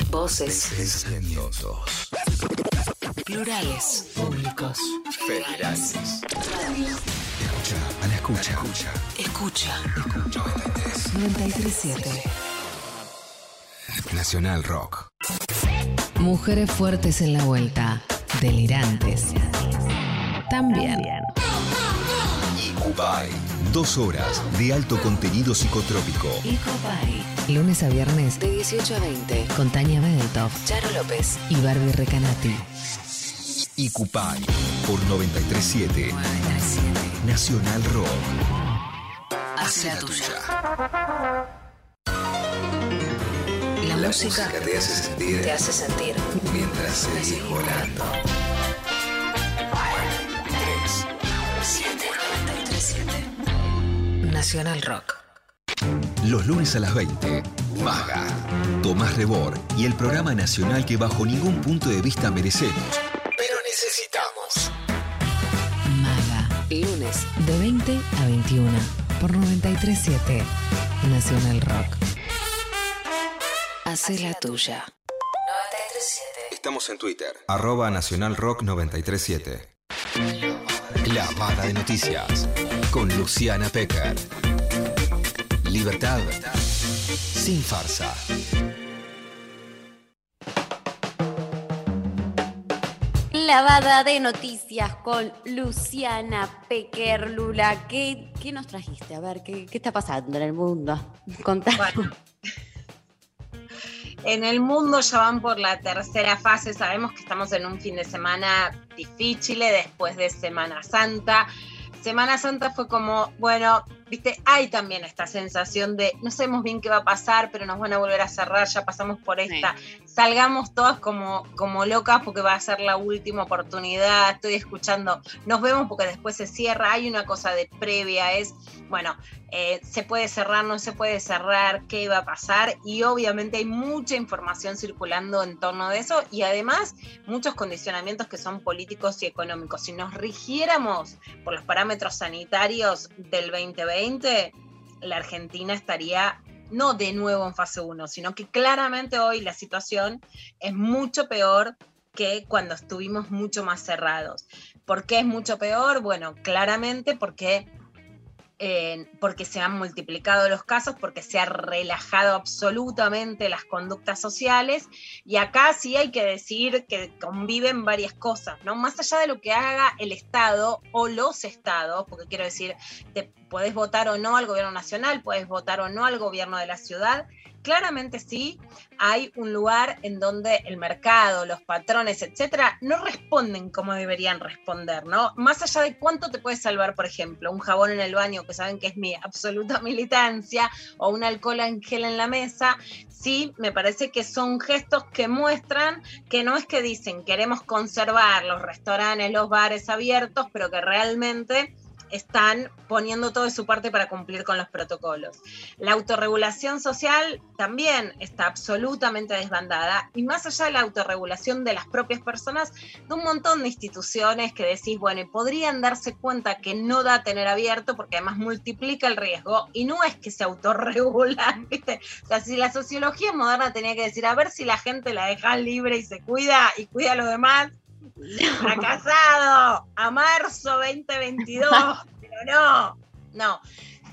Voces. Pensamientos. Plurales. Públicos. Federales. Escucha, a la escucha. Escucha. Escucha. 937. Nacional Rock. Mujeres fuertes en la vuelta. Delirantes. También. Icubay. Dos horas de alto contenido psicotrópico. Ecopay. Lunes a viernes de 18 a 20 con Tania Bedeltoff, Charo López y Barbie Recanati. Icupay. Por 937. Nacional Rock. Hace la tuya. La, La música, música te hace sentir. te hace sentir. Mientras seguís volando. Nacional Rock. Los lunes a las 20, Maga, Tomás Rebor y el programa nacional que bajo ningún punto de vista merecemos, pero necesitamos. Maga. Lunes de 20 a 21 por 937 Nacional Rock. Hace la tuya. 937. Estamos en Twitter, arroba Nacional Rock 937. Clavada de noticias con Luciana Pecker. Libertad sin farsa. Lavada de noticias con Luciana Pecker Lula. ¿Qué, qué nos trajiste? A ver, ¿qué, qué está pasando en el mundo? Contanos. Bueno, en el mundo ya van por la tercera fase. Sabemos que estamos en un fin de semana difícil después de Semana Santa. Semana Santa fue como, bueno, viste, hay también esta sensación de no sabemos bien qué va a pasar, pero nos van a volver a cerrar, ya pasamos por esta. Salgamos todas como, como locas porque va a ser la última oportunidad. Estoy escuchando, nos vemos porque después se cierra. Hay una cosa de previa, es, bueno, eh, se puede cerrar, no se puede cerrar, qué va a pasar. Y obviamente hay mucha información circulando en torno de eso y además muchos condicionamientos que son políticos y económicos. Si nos rigiéramos por los parámetros sanitarios del 2020, la Argentina estaría no de nuevo en fase 1, sino que claramente hoy la situación es mucho peor que cuando estuvimos mucho más cerrados. ¿Por qué es mucho peor? Bueno, claramente porque eh, porque se han multiplicado los casos, porque se ha relajado absolutamente las conductas sociales y acá sí hay que decir que conviven varias cosas, ¿no? Más allá de lo que haga el Estado o los estados, porque quiero decir, podés votar o no al gobierno nacional, puedes votar o no al gobierno de la ciudad, claramente sí hay un lugar en donde el mercado, los patrones, etcétera, no responden como deberían responder, ¿no? Más allá de cuánto te puede salvar, por ejemplo, un jabón en el baño, que saben que es mi absoluta militancia, o un alcohol en gel en la mesa, sí me parece que son gestos que muestran que no es que dicen queremos conservar los restaurantes, los bares abiertos, pero que realmente están poniendo todo de su parte para cumplir con los protocolos. La autorregulación social también está absolutamente desbandada y más allá de la autorregulación de las propias personas, de un montón de instituciones que decís, bueno, podrían darse cuenta que no da tener abierto porque además multiplica el riesgo y no es que se autorregulan, ¿viste? O sea, si la sociología moderna tenía que decir, a ver si la gente la deja libre y se cuida y cuida a los demás, fracasado a marzo 2022, pero no, no.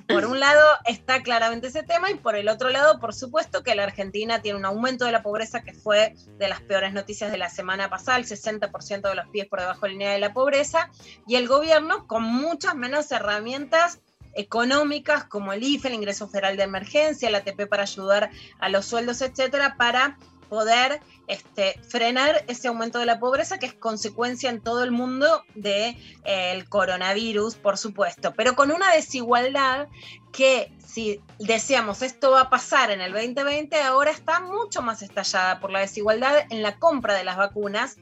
Por un lado está claramente ese tema y por el otro lado, por supuesto que la Argentina tiene un aumento de la pobreza que fue de las peores noticias de la semana pasada, el 60% de los pies por debajo de la línea de la pobreza, y el gobierno con muchas menos herramientas económicas como el IFE, el ingreso federal de emergencia, la ATP para ayudar a los sueldos, etcétera, para poder este, frenar ese aumento de la pobreza que es consecuencia en todo el mundo del de, eh, coronavirus, por supuesto, pero con una desigualdad que si decíamos esto va a pasar en el 2020, ahora está mucho más estallada por la desigualdad en la compra de las vacunas.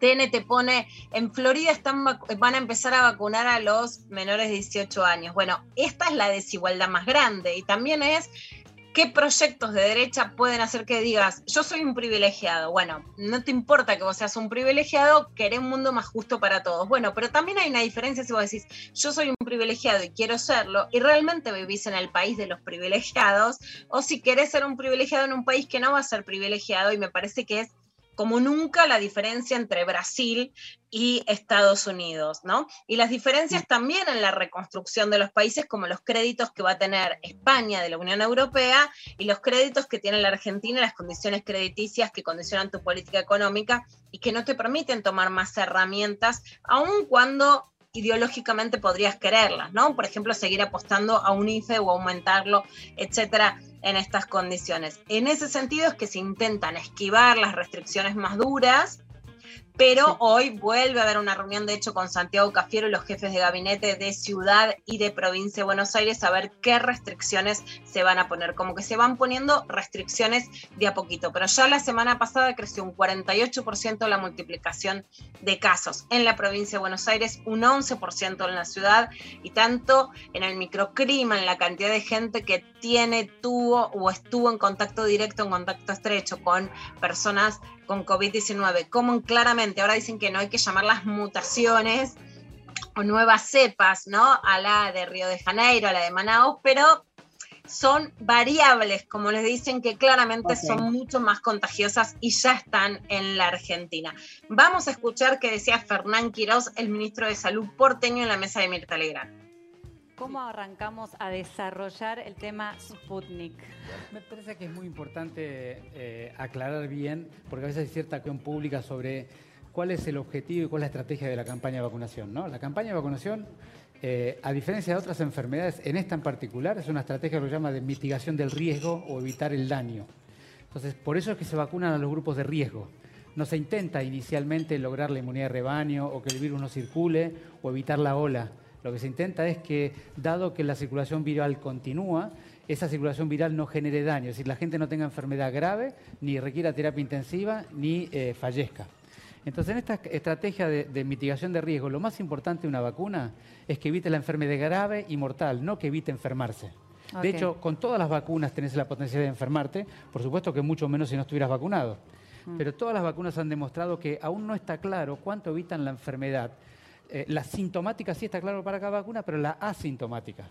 TN pone, en Florida están, van a empezar a vacunar a los menores de 18 años. Bueno, esta es la desigualdad más grande y también es ¿Qué proyectos de derecha pueden hacer que digas, yo soy un privilegiado? Bueno, no te importa que vos seas un privilegiado, querés un mundo más justo para todos. Bueno, pero también hay una diferencia si vos decís, yo soy un privilegiado y quiero serlo, y realmente vivís en el país de los privilegiados, o si querés ser un privilegiado en un país que no va a ser privilegiado, y me parece que es como nunca la diferencia entre Brasil y Estados Unidos, ¿no? Y las diferencias también en la reconstrucción de los países, como los créditos que va a tener España de la Unión Europea y los créditos que tiene la Argentina, las condiciones crediticias que condicionan tu política económica y que no te permiten tomar más herramientas, aun cuando ideológicamente podrías quererlas, ¿no? Por ejemplo, seguir apostando a un IFE o aumentarlo, etcétera, en estas condiciones. En ese sentido es que se intentan esquivar las restricciones más duras, pero hoy vuelve a haber una reunión, de hecho, con Santiago Cafiero y los jefes de gabinete de ciudad y de provincia de Buenos Aires a ver qué restricciones se van a poner. Como que se van poniendo restricciones de a poquito, pero ya la semana pasada creció un 48% la multiplicación de casos en la provincia de Buenos Aires, un 11% en la ciudad y tanto en el microclima, en la cantidad de gente que tiene, tuvo o estuvo en contacto directo, en contacto estrecho con personas con COVID-19, como claramente ahora dicen que no hay que llamar las mutaciones o nuevas cepas, ¿no? A la de Río de Janeiro, a la de Manaus, pero son variables, como les dicen, que claramente son mucho más contagiosas y ya están en la Argentina. Vamos a escuchar qué decía Fernán Quiroz, el ministro de Salud porteño, en la mesa de Mirta Legrand. ¿Cómo arrancamos a desarrollar el tema Sputnik? Me parece que es muy importante eh, aclarar bien, porque a veces hay cierta acción pública sobre cuál es el objetivo y cuál es la estrategia de la campaña de vacunación. ¿no? La campaña de vacunación, eh, a diferencia de otras enfermedades, en esta en particular, es una estrategia que lo llama de mitigación del riesgo o evitar el daño. Entonces, por eso es que se vacunan a los grupos de riesgo. No se intenta inicialmente lograr la inmunidad de rebaño o que el virus no circule o evitar la ola. Lo que se intenta es que, dado que la circulación viral continúa, esa circulación viral no genere daño, es decir, la gente no tenga enfermedad grave, ni requiera terapia intensiva, ni eh, fallezca. Entonces, en esta estrategia de, de mitigación de riesgo, lo más importante de una vacuna es que evite la enfermedad grave y mortal, no que evite enfermarse. De hecho, con todas las vacunas tenés la potencialidad de enfermarte, por supuesto que mucho menos si no estuvieras vacunado. Mm. Pero todas las vacunas han demostrado que aún no está claro cuánto evitan la enfermedad. Eh, la sintomática sí está claro para cada vacuna, pero la asintomática.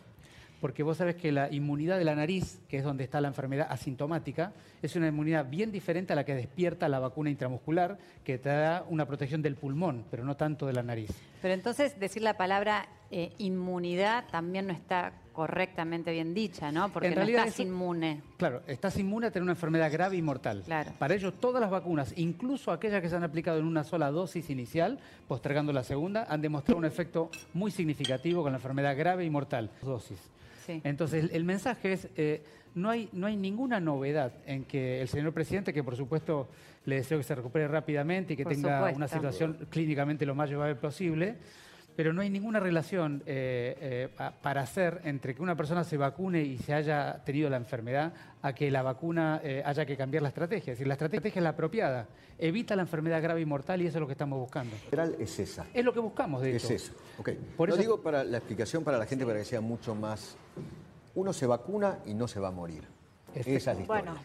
Porque vos sabés que la inmunidad de la nariz, que es donde está la enfermedad asintomática, es una inmunidad bien diferente a la que despierta la vacuna intramuscular, que te da una protección del pulmón, pero no tanto de la nariz. Pero entonces decir la palabra eh, inmunidad también no está correctamente bien dicha, ¿no? Porque En no realidad estás eso- inmune. Claro, estás inmune a tener una enfermedad grave y mortal. Claro. Para ello, todas las vacunas, incluso aquellas que se han aplicado en una sola dosis inicial, postergando la segunda, han demostrado un efecto muy significativo con la enfermedad grave y mortal. Dosis. Sí. Entonces, el, el mensaje es, eh, no, hay, no hay ninguna novedad en que el señor presidente, que por supuesto le deseo que se recupere rápidamente y que Por tenga supuesto. una situación clínicamente lo más llevable posible, pero no hay ninguna relación eh, eh, para hacer entre que una persona se vacune y se haya tenido la enfermedad a que la vacuna eh, haya que cambiar la estrategia. Es decir, la estrategia es la apropiada, evita la enfermedad grave y mortal y eso es lo que estamos buscando. general es esa. Es lo que buscamos, de Es hecho. eso. Ok. Por Lo eso- digo para la explicación para la gente para que sea mucho más. Uno se vacuna y no se va a morir. Esa es la historia. Bueno,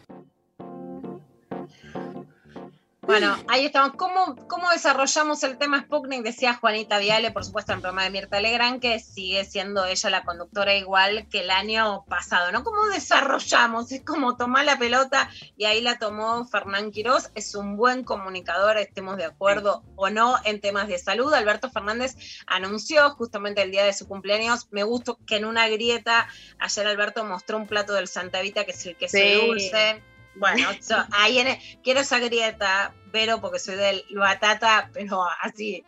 ahí estamos. ¿Cómo, ¿Cómo desarrollamos el tema Sputnik? Decía Juanita Viale, por supuesto, en el programa de Mirta Legrand, que sigue siendo ella la conductora igual que el año pasado, ¿no? ¿Cómo desarrollamos? Es como tomar la pelota y ahí la tomó Fernán Quirós. Es un buen comunicador, estemos de acuerdo o no en temas de salud. Alberto Fernández anunció justamente el día de su cumpleaños. Me gustó que en una grieta, ayer Alberto mostró un plato del Santa Vita, que es el queso Sí. dulce. Bueno, so- ahí en- quiero esa grieta, pero porque soy del batata, pero así,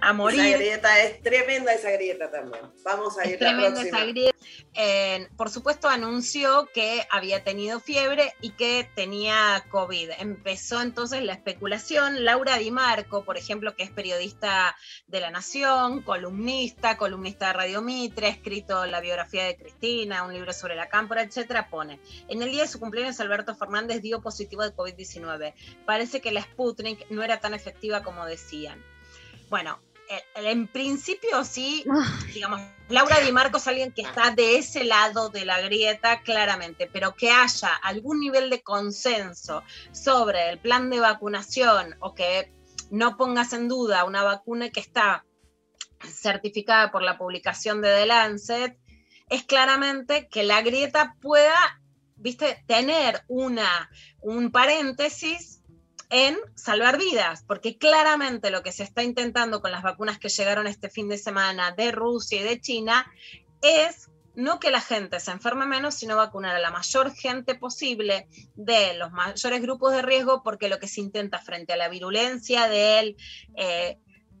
a morir. Esa grieta es tremenda esa grieta también. Vamos a ir Es tremenda próxima. esa grieta. Eh, por supuesto, anunció que había tenido fiebre y que tenía COVID. Empezó entonces la especulación. Laura Di Marco, por ejemplo, que es periodista de La Nación, columnista, columnista de Radio Mitre, ha escrito la biografía de Cristina, un libro sobre la cámpora, etcétera, pone. En el día de su cumpleaños, Alberto Fernández dio positivo de COVID-19. Parece que la Sputnik no era tan efectiva como decían. Bueno, eh, en principio sí, digamos, Laura Di Marco es alguien que está de ese lado de la grieta, claramente, pero que haya algún nivel de consenso sobre el plan de vacunación o que no pongas en duda una vacuna que está certificada por la publicación de The Lancet, es claramente que la grieta pueda, viste, tener una, un paréntesis en salvar vidas, porque claramente lo que se está intentando con las vacunas que llegaron este fin de semana de Rusia y de China es no que la gente se enferme menos, sino vacunar a la mayor gente posible de los mayores grupos de riesgo, porque lo que se intenta frente a la virulencia eh,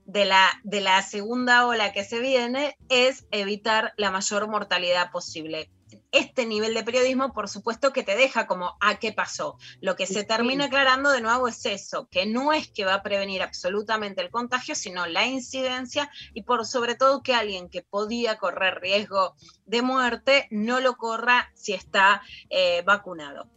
de, de la segunda ola que se viene es evitar la mayor mortalidad posible este nivel de periodismo, por supuesto que te deja como, ¿a qué pasó? Lo que se termina aclarando de nuevo es eso, que no es que va a prevenir absolutamente el contagio, sino la incidencia y por sobre todo que alguien que podía correr riesgo de muerte no lo corra si está eh, vacunado.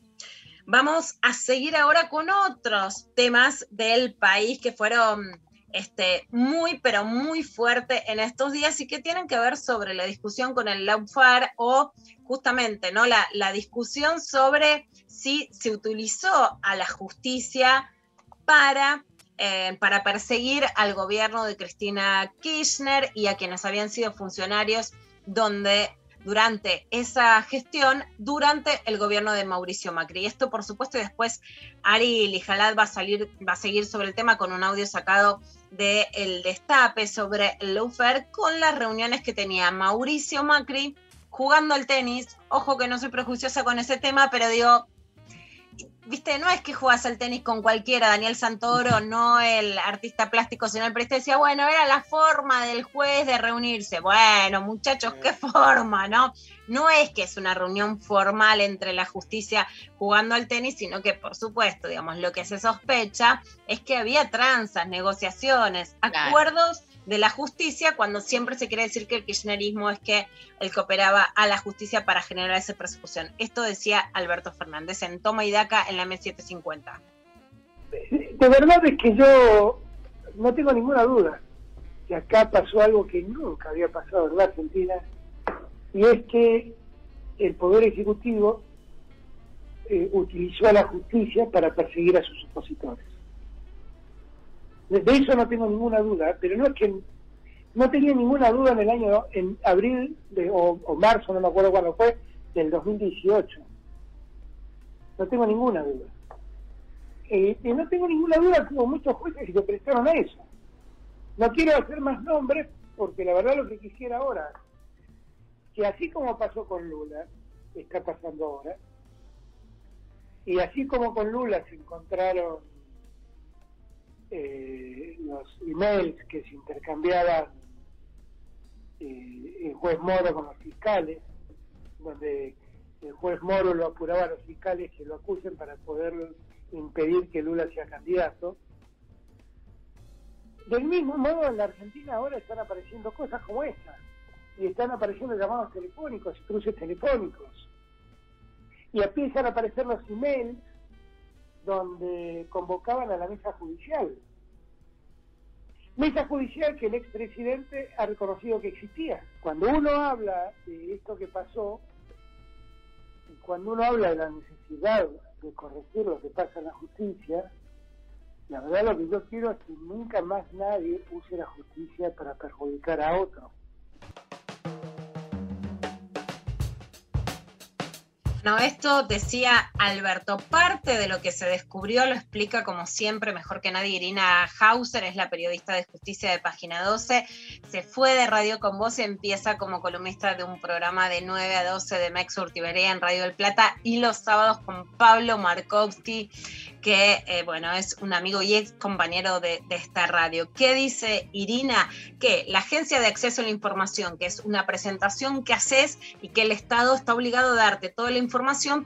Vamos a seguir ahora con otros temas del país que fueron este, muy, pero muy fuerte en estos días y que tienen que ver sobre la discusión con el Laufar o justamente ¿no? la, la discusión sobre si se utilizó a la justicia para, eh, para perseguir al gobierno de Cristina Kirchner y a quienes habían sido funcionarios donde durante esa gestión, durante el gobierno de Mauricio Macri. Y esto, por supuesto, y después Ari Lijalad va a salir, va a seguir sobre el tema con un audio sacado del el destape sobre el Lufer con las reuniones que tenía Mauricio Macri jugando al tenis. Ojo que no soy prejuiciosa con ese tema, pero digo, viste, no es que jugás al tenis con cualquiera, Daniel Santoro, no el artista plástico, sino el periodista decía, bueno, era la forma del juez de reunirse. Bueno, muchachos, qué forma, ¿no? No es que es una reunión formal entre la justicia jugando al tenis, sino que, por supuesto, digamos, lo que se sospecha es que había tranzas, negociaciones, acuerdos de la justicia, cuando siempre se quiere decir que el kirchnerismo es que el que operaba a la justicia para generar esa persecución. Esto decía Alberto Fernández en Toma y Daca en la M750. De verdad es que yo no tengo ninguna duda que acá pasó algo que nunca había pasado en la Argentina, y es que el Poder Ejecutivo eh, utilizó a la justicia para perseguir a sus opositores. De eso no tengo ninguna duda, pero no es que no tenía ninguna duda en el año, en abril de, o, marzo, no me acuerdo cuándo fue, del 2018. No tengo ninguna duda. Eh, y no tengo ninguna duda hubo muchos jueces que prestaron a eso. No quiero hacer más nombres porque la verdad lo que quisiera ahora, que así como pasó con Lula, está pasando ahora, y así como con Lula se encontraron eh, los emails que se intercambiaban eh, el juez Moro con los fiscales, donde el juez Moro lo apuraba a los fiscales que lo acusen para poder impedir que Lula sea candidato. Del mismo modo, en la Argentina ahora están apareciendo cosas como esta, y están apareciendo llamados telefónicos, cruces telefónicos, y empiezan a aparecer los emails donde convocaban a la mesa judicial. Mesa judicial que el expresidente ha reconocido que existía. Cuando uno habla de esto que pasó, y cuando uno habla de la necesidad de corregir lo que pasa en la justicia, la verdad lo que yo quiero es que nunca más nadie use la justicia para perjudicar a otro. No, esto decía Alberto. Parte de lo que se descubrió lo explica como siempre, mejor que nadie, Irina Hauser, es la periodista de justicia de Página 12. Se fue de Radio con Voz y empieza como columnista de un programa de 9 a 12 de Max Urtiberea en Radio del Plata y los sábados con Pablo Markovsky, que eh, bueno, es un amigo y ex compañero de, de esta radio. ¿Qué dice Irina? Que la Agencia de Acceso a la Información, que es una presentación que haces y que el Estado está obligado a darte toda la información,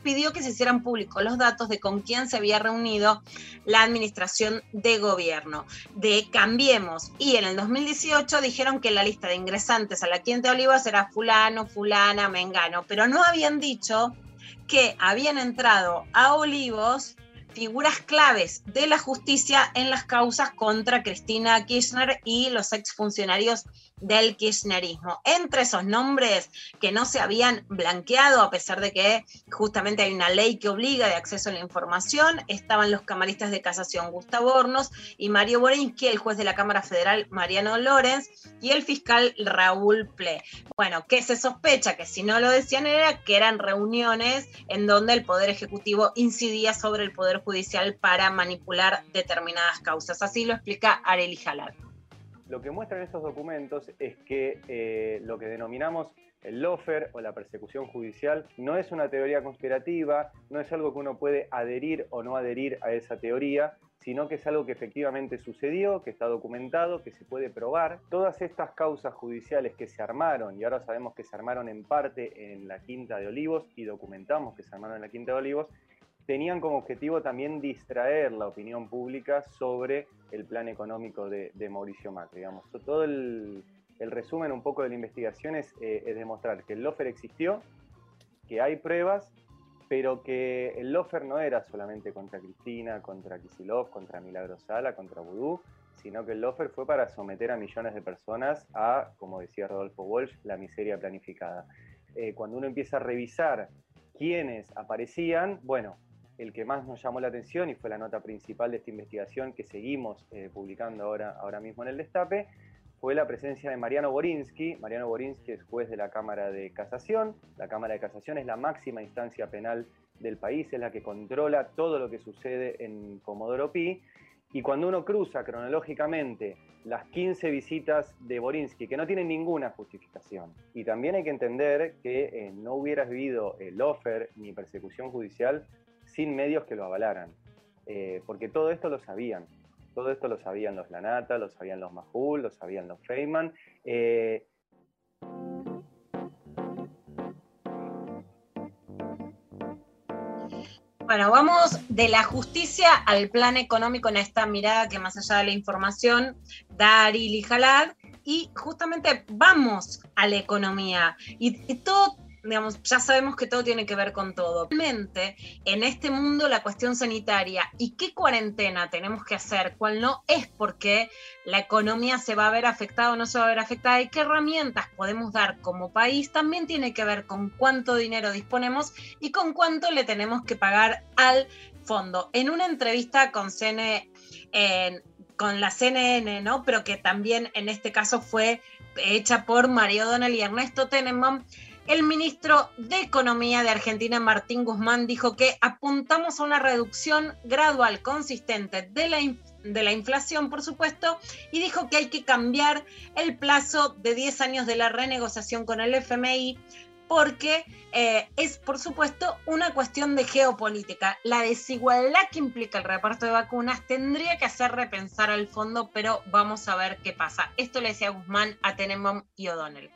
pidió que se hicieran públicos los datos de con quién se había reunido la administración de gobierno de Cambiemos. Y en el 2018 dijeron que la lista de ingresantes a la Quinta de Olivos era fulano, fulana, mengano, pero no habían dicho que habían entrado a Olivos figuras claves de la justicia en las causas contra Cristina Kirchner y los exfuncionarios del kirchnerismo. Entre esos nombres que no se habían blanqueado, a pesar de que justamente hay una ley que obliga de acceso a la información, estaban los camaristas de casación Gustavo Hornos y Mario Borinsky, el juez de la Cámara Federal Mariano Lorenz y el fiscal Raúl Ple. Bueno, que se sospecha que si no lo decían era que eran reuniones en donde el Poder Ejecutivo incidía sobre el Poder Judicial para manipular determinadas causas. Así lo explica Areli Jalal. Lo que muestran estos documentos es que eh, lo que denominamos el lofer o la persecución judicial no es una teoría conspirativa, no es algo que uno puede adherir o no adherir a esa teoría, sino que es algo que efectivamente sucedió, que está documentado, que se puede probar. Todas estas causas judiciales que se armaron, y ahora sabemos que se armaron en parte en la Quinta de Olivos, y documentamos que se armaron en la Quinta de Olivos, tenían como objetivo también distraer la opinión pública sobre el plan económico de, de Mauricio Macri. Digamos. Todo el, el, resumen un poco de la investigación es, eh, es demostrar que el lofer existió, que hay pruebas, pero que el lofer no era solamente contra Cristina, contra Kisilov, contra Milagro Sala, contra Vudú, sino que el lofer fue para someter a millones de personas a, como decía Rodolfo Walsh, la miseria planificada. Eh, cuando uno empieza a revisar quiénes aparecían, bueno, el que más nos llamó la atención y fue la nota principal de esta investigación que seguimos eh, publicando ahora, ahora mismo en el Destape, fue la presencia de Mariano Borinsky. Mariano Borinsky es juez de la Cámara de Casación. La Cámara de Casación es la máxima instancia penal del país, es la que controla todo lo que sucede en Comodoro Pi. Y cuando uno cruza cronológicamente las 15 visitas de Borinsky, que no tienen ninguna justificación, y también hay que entender que eh, no hubiera habido el offer ni persecución judicial sin medios que lo avalaran, eh, porque todo esto lo sabían. Todo esto lo sabían los Lanata, lo sabían los Mahul, lo sabían los Feynman. Eh, Bueno, vamos de la justicia al plan económico en esta mirada que más allá de la información da Arili Jalad y justamente vamos a la economía y, y todo digamos, ya sabemos que todo tiene que ver con todo. Realmente, en este mundo, la cuestión sanitaria y qué cuarentena tenemos que hacer, cuál no, es porque la economía se va a ver afectada o no se va a ver afectada y qué herramientas podemos dar como país, también tiene que ver con cuánto dinero disponemos y con cuánto le tenemos que pagar al fondo. En una entrevista con CN, con la CNN, ¿no? Pero que también en este caso fue hecha por Mario Donel y Ernesto Tenenbaum, el ministro de Economía de Argentina, Martín Guzmán, dijo que apuntamos a una reducción gradual, consistente de la, inflación, por supuesto, y dijo que hay que cambiar el plazo de 10 años de la renegociación con el FMI porque eh, es, por supuesto, una cuestión de geopolítica. La desigualdad que implica el reparto de vacunas tendría que hacer repensar al fondo, pero vamos a ver qué pasa. Esto le decía Guzmán a Tenenbaum y O'Donnell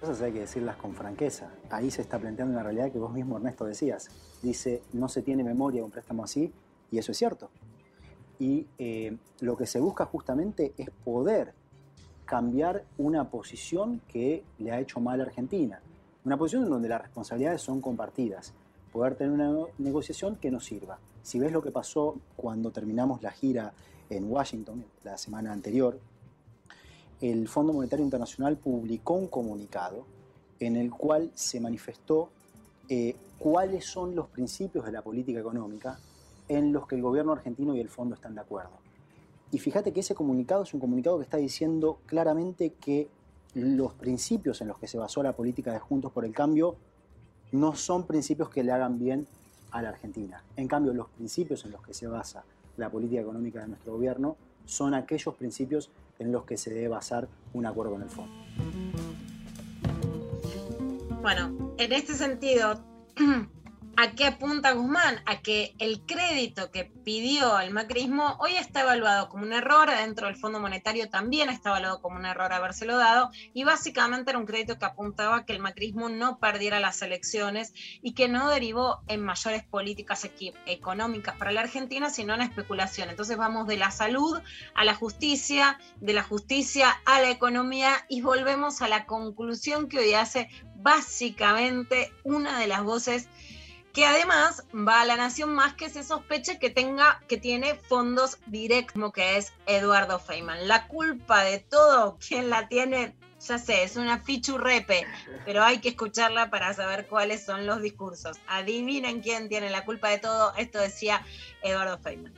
cosas hay que decirlas con franqueza. Ahí se está planteando una realidad que vos mismo, Ernesto, decías. Dice, no se tiene memoria de un préstamo así, y eso es cierto. Y eh, lo que se busca justamente es poder cambiar una posición que le ha hecho mal a Argentina. Una posición en donde las responsabilidades son compartidas. Poder tener una negociación que nos sirva. Si ves lo que pasó cuando terminamos la gira en Washington la semana anterior, el Fondo Monetario Internacional publicó un comunicado en el cual se manifestó eh, cuáles son los principios de la política económica en los que el gobierno argentino y el fondo están de acuerdo. Y fíjate que ese comunicado es un comunicado que está diciendo claramente que los principios en los que se basó la política de Juntos por el Cambio no son principios que le hagan bien a la Argentina. En cambio, los principios en los que se basa la política económica de nuestro gobierno son aquellos principios en los que se debe basar un acuerdo en el fondo. Bueno, en este sentido, ¿a qué apunta Guzmán? A que el crédito que pidió el macrismo hoy está evaluado como un error, dentro del Fondo Monetario también está evaluado como un error habérselo dado, y básicamente era un crédito que apuntaba a que el macrismo no perdiera las elecciones y que no derivó en mayores políticas económicas para la Argentina, sino en especulación. Entonces vamos de la salud a la justicia, de la justicia a la economía y volvemos a la conclusión que hoy hace básicamente una de las voces que además va a la nación más que se sospeche que tenga, que tiene fondos directos, como que es Eduardo Feynman. La culpa de todo, ¿quién la tiene? Ya sé, es una fichurrepe, pero hay que escucharla para saber cuáles son los discursos. Adivinen quién tiene la culpa de todo. Esto decía Eduardo Feynman.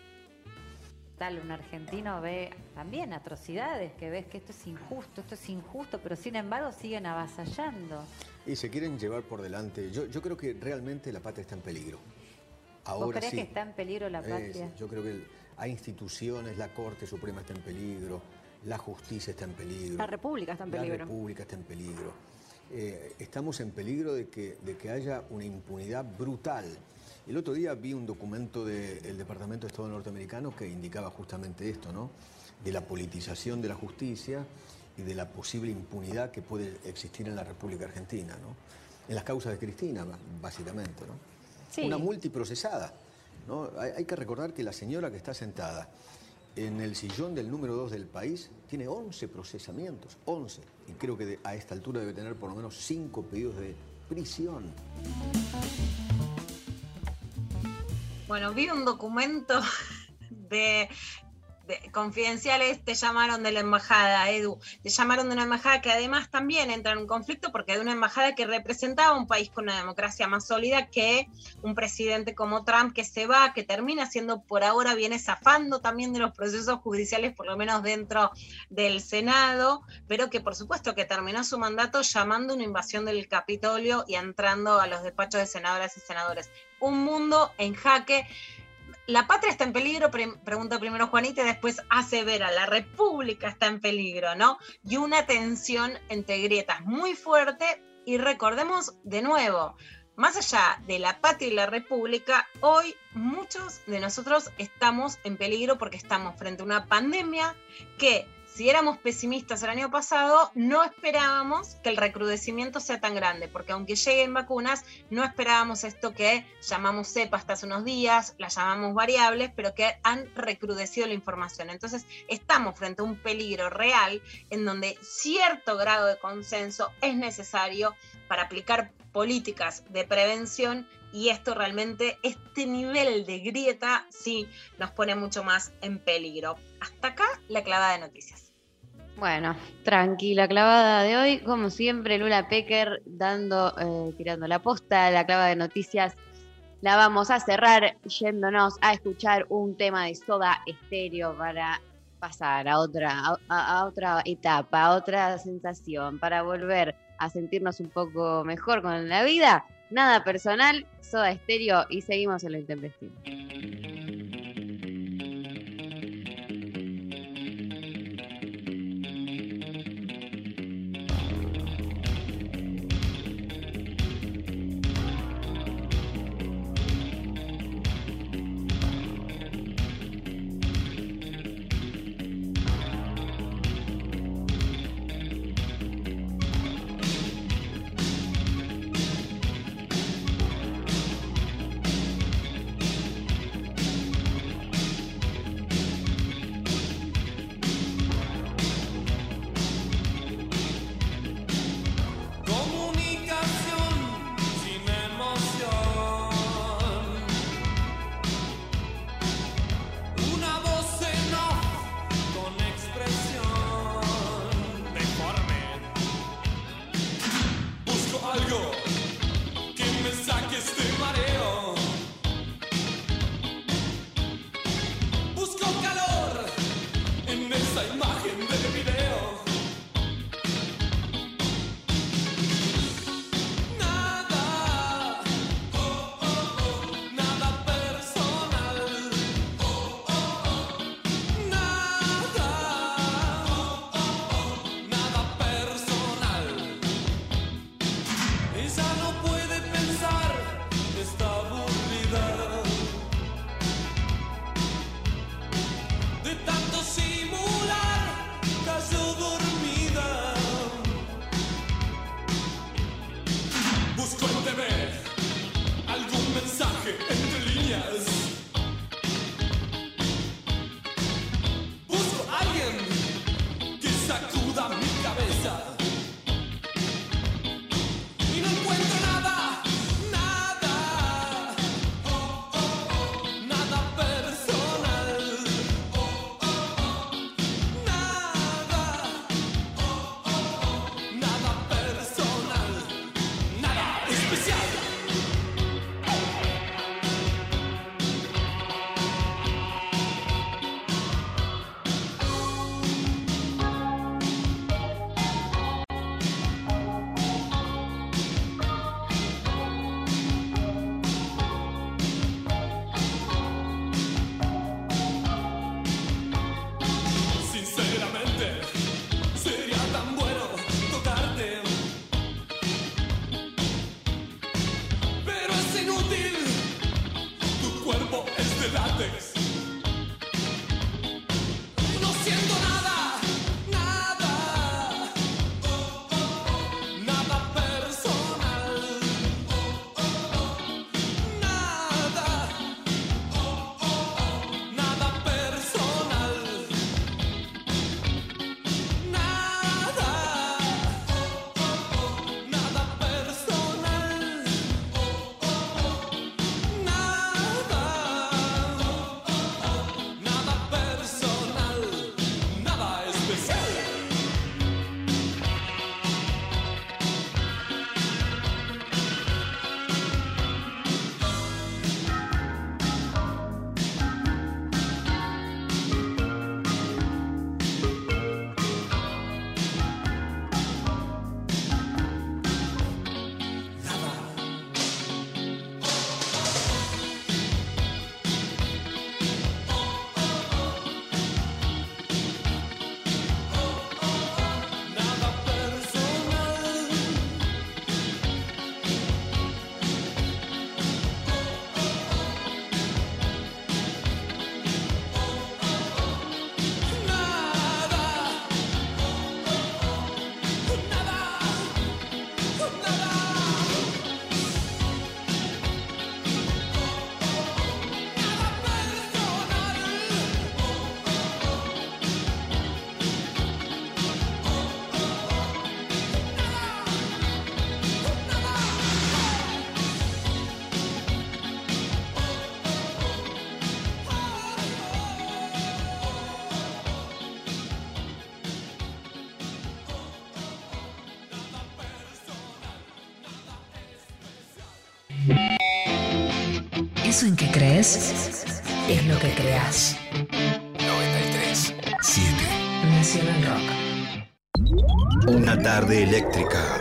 Tal, un argentino ve también atrocidades, que ves que esto es injusto, esto es injusto, pero sin embargo siguen avasallando. Y se quieren llevar por delante. Yo, yo creo que realmente la patria está en peligro. ¿Vos Ahora crees sí. que está en peligro la Eh, patria? yo creo que el- hay instituciones, la Corte Suprema está en peligro, la justicia está en peligro. La República está en peligro. La República está en peligro. Eh, estamos en peligro de que, de que haya una impunidad brutal. El otro día vi un documento del Departamento de Estado norteamericano que indicaba justamente esto, ¿no? De la politización de la justicia y de la posible impunidad que puede existir en la República Argentina, ¿no? En las causas de Cristina, básicamente, ¿no? Sí. Una multiprocesada. ¿no? Hay, hay que recordar que la señora que está sentada en el sillón del número 2 del país tiene 11 procesamientos, 11. Y creo que de- a esta altura debe tener por lo menos 5 pedidos de prisión. Bueno, vi un documento de, de- confidenciales, te llamaron de la embajada, Edu, te llamaron de una embajada que además también entra en un conflicto porque de una embajada que representaba un país con una democracia más sólida que un presidente como Trump que se va, que termina siendo por ahora viene zafando también de los procesos judiciales, por lo menos dentro del Senado, pero que por supuesto que terminó su mandato llamando una invasión del Capitolio y entrando a los despachos de senadoras y senadores un mundo en jaque. La patria está en peligro, pre- pregunta primero Juanita después hace ver a la república está en peligro, ¿no? Y una tensión entre grietas muy fuerte y recordemos de nuevo, más allá de la patria y la república, hoy muchos de nosotros estamos en peligro porque estamos frente a una pandemia que si éramos pesimistas el año pasado, no esperábamos que el recrudecimiento sea tan grande, porque aunque lleguen vacunas, no esperábamos esto que llamamos cepa hasta hace unos días, la llamamos variables, pero que han recrudecido la información. Entonces, estamos frente a un peligro real en donde cierto grado de consenso es necesario para aplicar políticas de prevención y esto realmente, este nivel de grieta, sí nos pone mucho más en peligro. Hasta acá la clavada de noticias. Bueno, tranquila clavada de hoy, como siempre, Lula Pecker dando, eh, tirando la posta, la clava de noticias. La vamos a cerrar yéndonos a escuchar un tema de soda estéreo para pasar a otra, a otra etapa, a otra sensación, para volver a sentirnos un poco mejor con la vida. Nada personal, soda estéreo y seguimos en lo intempestivo. es lo que creas. 93 7 Nacional Rock. Una tarde eléctrica.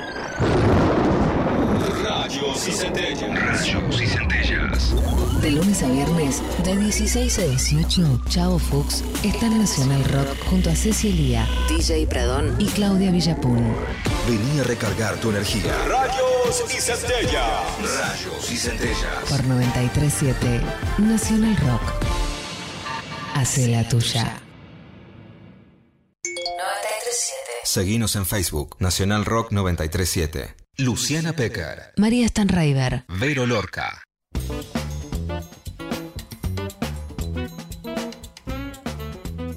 Rayos y centellas. Rayos y centellas. De lunes a viernes, de 16 a 18, Chao Fuchs está en Nacional Rock junto a Cecilia, DJ Pradón y Claudia Villapun. Vení a recargar tu energía. Rayos y centellas. Rayos y centellas. Por 937 Nacional Rock. Hace la tuya. 937. Seguinos en Facebook, Nacional Rock 937. Luciana Pecker. María Stanraiver. Vero Lorca.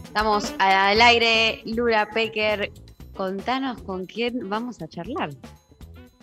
Estamos al aire, Lula Pecker. Contanos con quién vamos a charlar.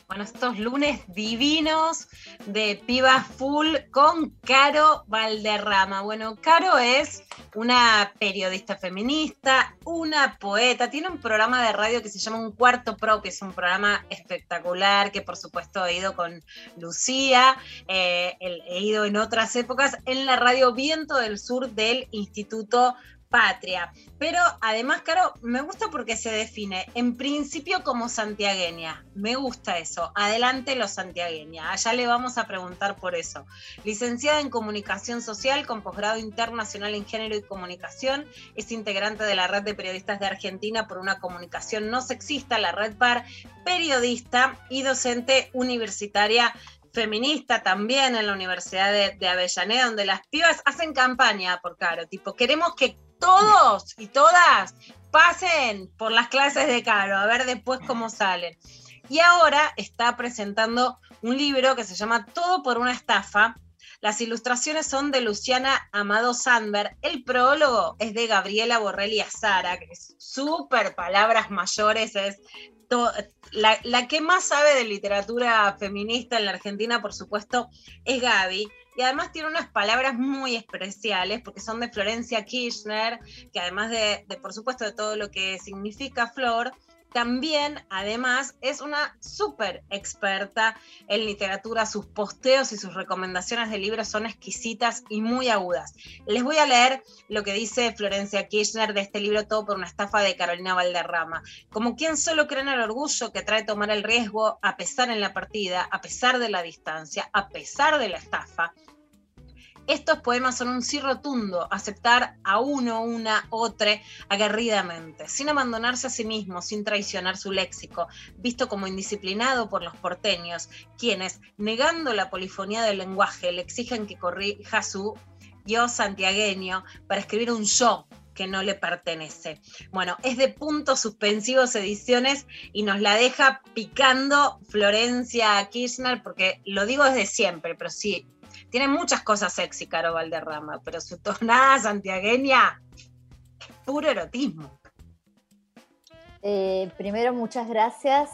Bueno, estos lunes divinos de Piba Full con Caro Valderrama. Bueno, Caro es una periodista feminista, una poeta, tiene un programa de radio que se llama Un Cuarto Pro, que es un programa espectacular, que por supuesto he ido con Lucía, eh, he ido en otras épocas en la radio Viento del Sur del Instituto Patria. Pero además, Caro, me gusta porque se define en principio como santiagueña. Me gusta eso. Adelante los santiagueña. Allá le vamos a preguntar por eso. Licenciada en Comunicación Social con posgrado internacional en Género y Comunicación, es integrante de la Red de Periodistas de Argentina por una comunicación no sexista, la Red PAR, periodista y docente universitaria feminista también en la Universidad de, de Avellaneda, donde las pibas hacen campaña por Caro, tipo, queremos que todos y todas pasen por las clases de Caro, a ver después cómo salen. Y ahora está presentando un libro que se llama Todo por una estafa. Las ilustraciones son de Luciana Amado Sandberg. El prólogo es de Gabriela Borrelli Azara, que es súper palabras mayores, es la, la que más sabe de literatura feminista en la Argentina, por supuesto, es Gaby. Y además tiene unas palabras muy especiales, porque son de Florencia Kirchner, que además de, por supuesto, de todo lo que significa Flor, también, además, es una súper experta en literatura. Sus posteos y sus recomendaciones de libros son exquisitas y muy agudas. Les voy a leer lo que dice Florencia Kirchner de este libro Todo por una estafa de Carolina Valderrama. Como quien solo cree en el orgullo que trae tomar el riesgo a pesar en la partida, a pesar de la distancia, a pesar de la estafa, estos poemas son un sí rotundo, aceptar a uno, una, otra, aguerridamente, sin abandonarse a sí mismo, sin traicionar su léxico, visto como indisciplinado por los porteños, quienes, negando la polifonía del lenguaje, le exigen que corrija su yo santiagueño para escribir un yo que no le pertenece. Bueno, es de puntos suspensivos ediciones y nos la deja picando Florencia Kirchner, porque lo digo desde siempre, pero sí, tiene muchas cosas sexy, Caro Valderrama, pero su tonada santiagueña es puro erotismo. Eh, primero, muchas gracias.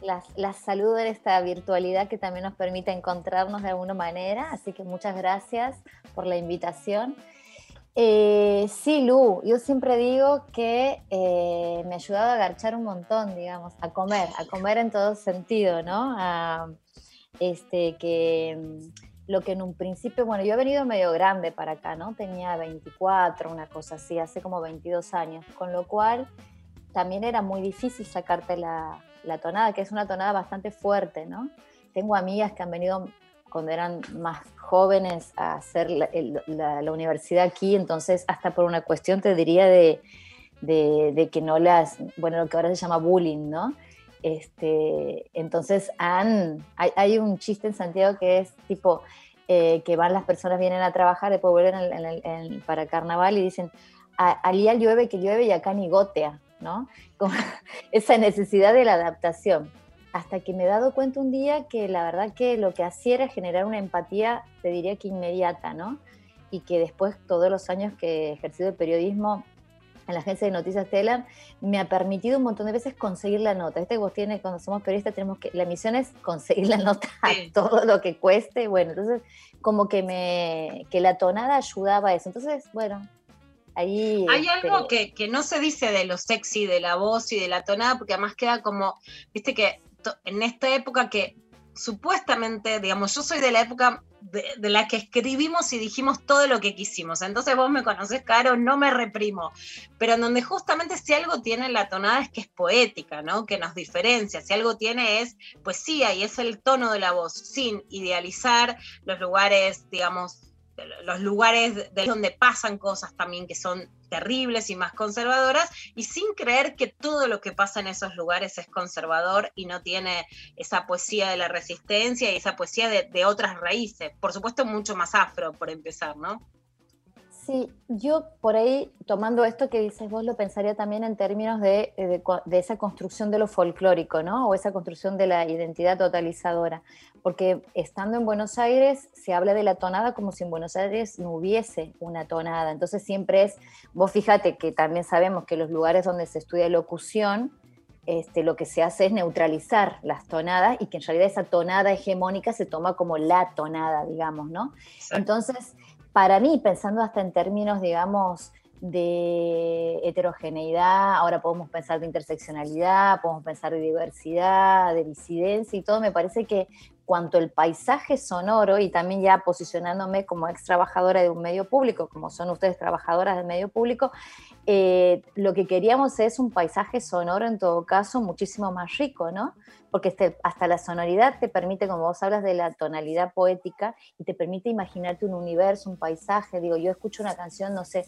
Las, las saludo en esta virtualidad que también nos permite encontrarnos de alguna manera. Así que muchas gracias por la invitación. Eh, sí, Lu, yo siempre digo que eh, me ha ayudado a agarchar un montón, digamos, a comer, a comer en todo sentido, ¿no? Este, que lo que en un principio, bueno, yo he venido medio grande para acá, ¿no? Tenía 24, una cosa así, hace como 22 años, con lo cual también era muy difícil sacarte la, la tonada, que es una tonada bastante fuerte, ¿no? Tengo amigas que han venido cuando eran más jóvenes a hacer la, la universidad aquí, entonces hasta por una cuestión te diría de, de- de que no las, bueno, lo que ahora se llama bullying, ¿no? Este, entonces han, hay, hay un chiste en Santiago que es tipo eh, que van las personas, vienen a trabajar, después vuelven en en el- en- para carnaval y dicen, "A- allí llueve que llueve y acá ni gotea, ¿no? Como esa necesidad de la adaptación hasta que me he dado cuenta un día que la verdad que lo que hacía era generar una empatía, te diría que inmediata, ¿no? Y que después, todos los años que he ejercido el periodismo en la agencia de noticias Telam, me ha permitido un montón de veces conseguir la nota. Este vos tienes, cuando somos periodistas, tenemos que, la misión es conseguir la nota a todo lo que cueste. Bueno, entonces, como que me, que la tonada ayudaba a eso. Entonces, bueno, ahí... Hay este, algo que, que no se dice de lo sexy, de la voz y de la tonada, porque además queda como, viste que en esta época que supuestamente, digamos, yo soy de la época de, la que escribimos y dijimos todo lo que quisimos. Entonces vos me conocés, Caro, no me reprimo. Pero en donde justamente si algo tiene la tonada es que es poética, ¿no? Que nos diferencia. Si algo tiene es poesía y es el tono de la voz, sin idealizar los lugares, digamos, los lugares de donde pasan cosas también que son terribles y más conservadoras, y sin creer que todo lo que pasa en esos lugares es conservador y no tiene esa poesía de la resistencia y esa poesía de, de otras raíces. Por supuesto, mucho más afro, por empezar, ¿no? Sí, yo por ahí, tomando esto que dices vos, lo pensaría también en términos de, eh, de esa construcción de lo folclórico, ¿no? O esa construcción de la identidad totalizadora. Porque estando en Buenos Aires, se habla de la tonada como si en Buenos Aires no hubiese una tonada. Entonces siempre es, vos fíjate que también sabemos que los lugares donde se estudia locución, este, lo que se hace es neutralizar las tonadas y que en realidad esa tonada hegemónica se toma como la tonada, digamos, ¿no? Entonces, para mí, pensando hasta en términos, digamos, de heterogeneidad, ahora podemos pensar de interseccionalidad, podemos pensar de diversidad, de disidencia y todo, me parece que cuanto el paisaje sonoro, y también ya posicionándome como ex trabajadora de un medio público, como son ustedes trabajadoras del medio público, eh, lo que queríamos es un paisaje sonoro en todo caso muchísimo más rico, ¿no? Porque este- hasta la sonoridad te permite, como vos hablas de la tonalidad poética, y te permite imaginarte un universo, un paisaje. Digo, yo escucho una canción, no sé,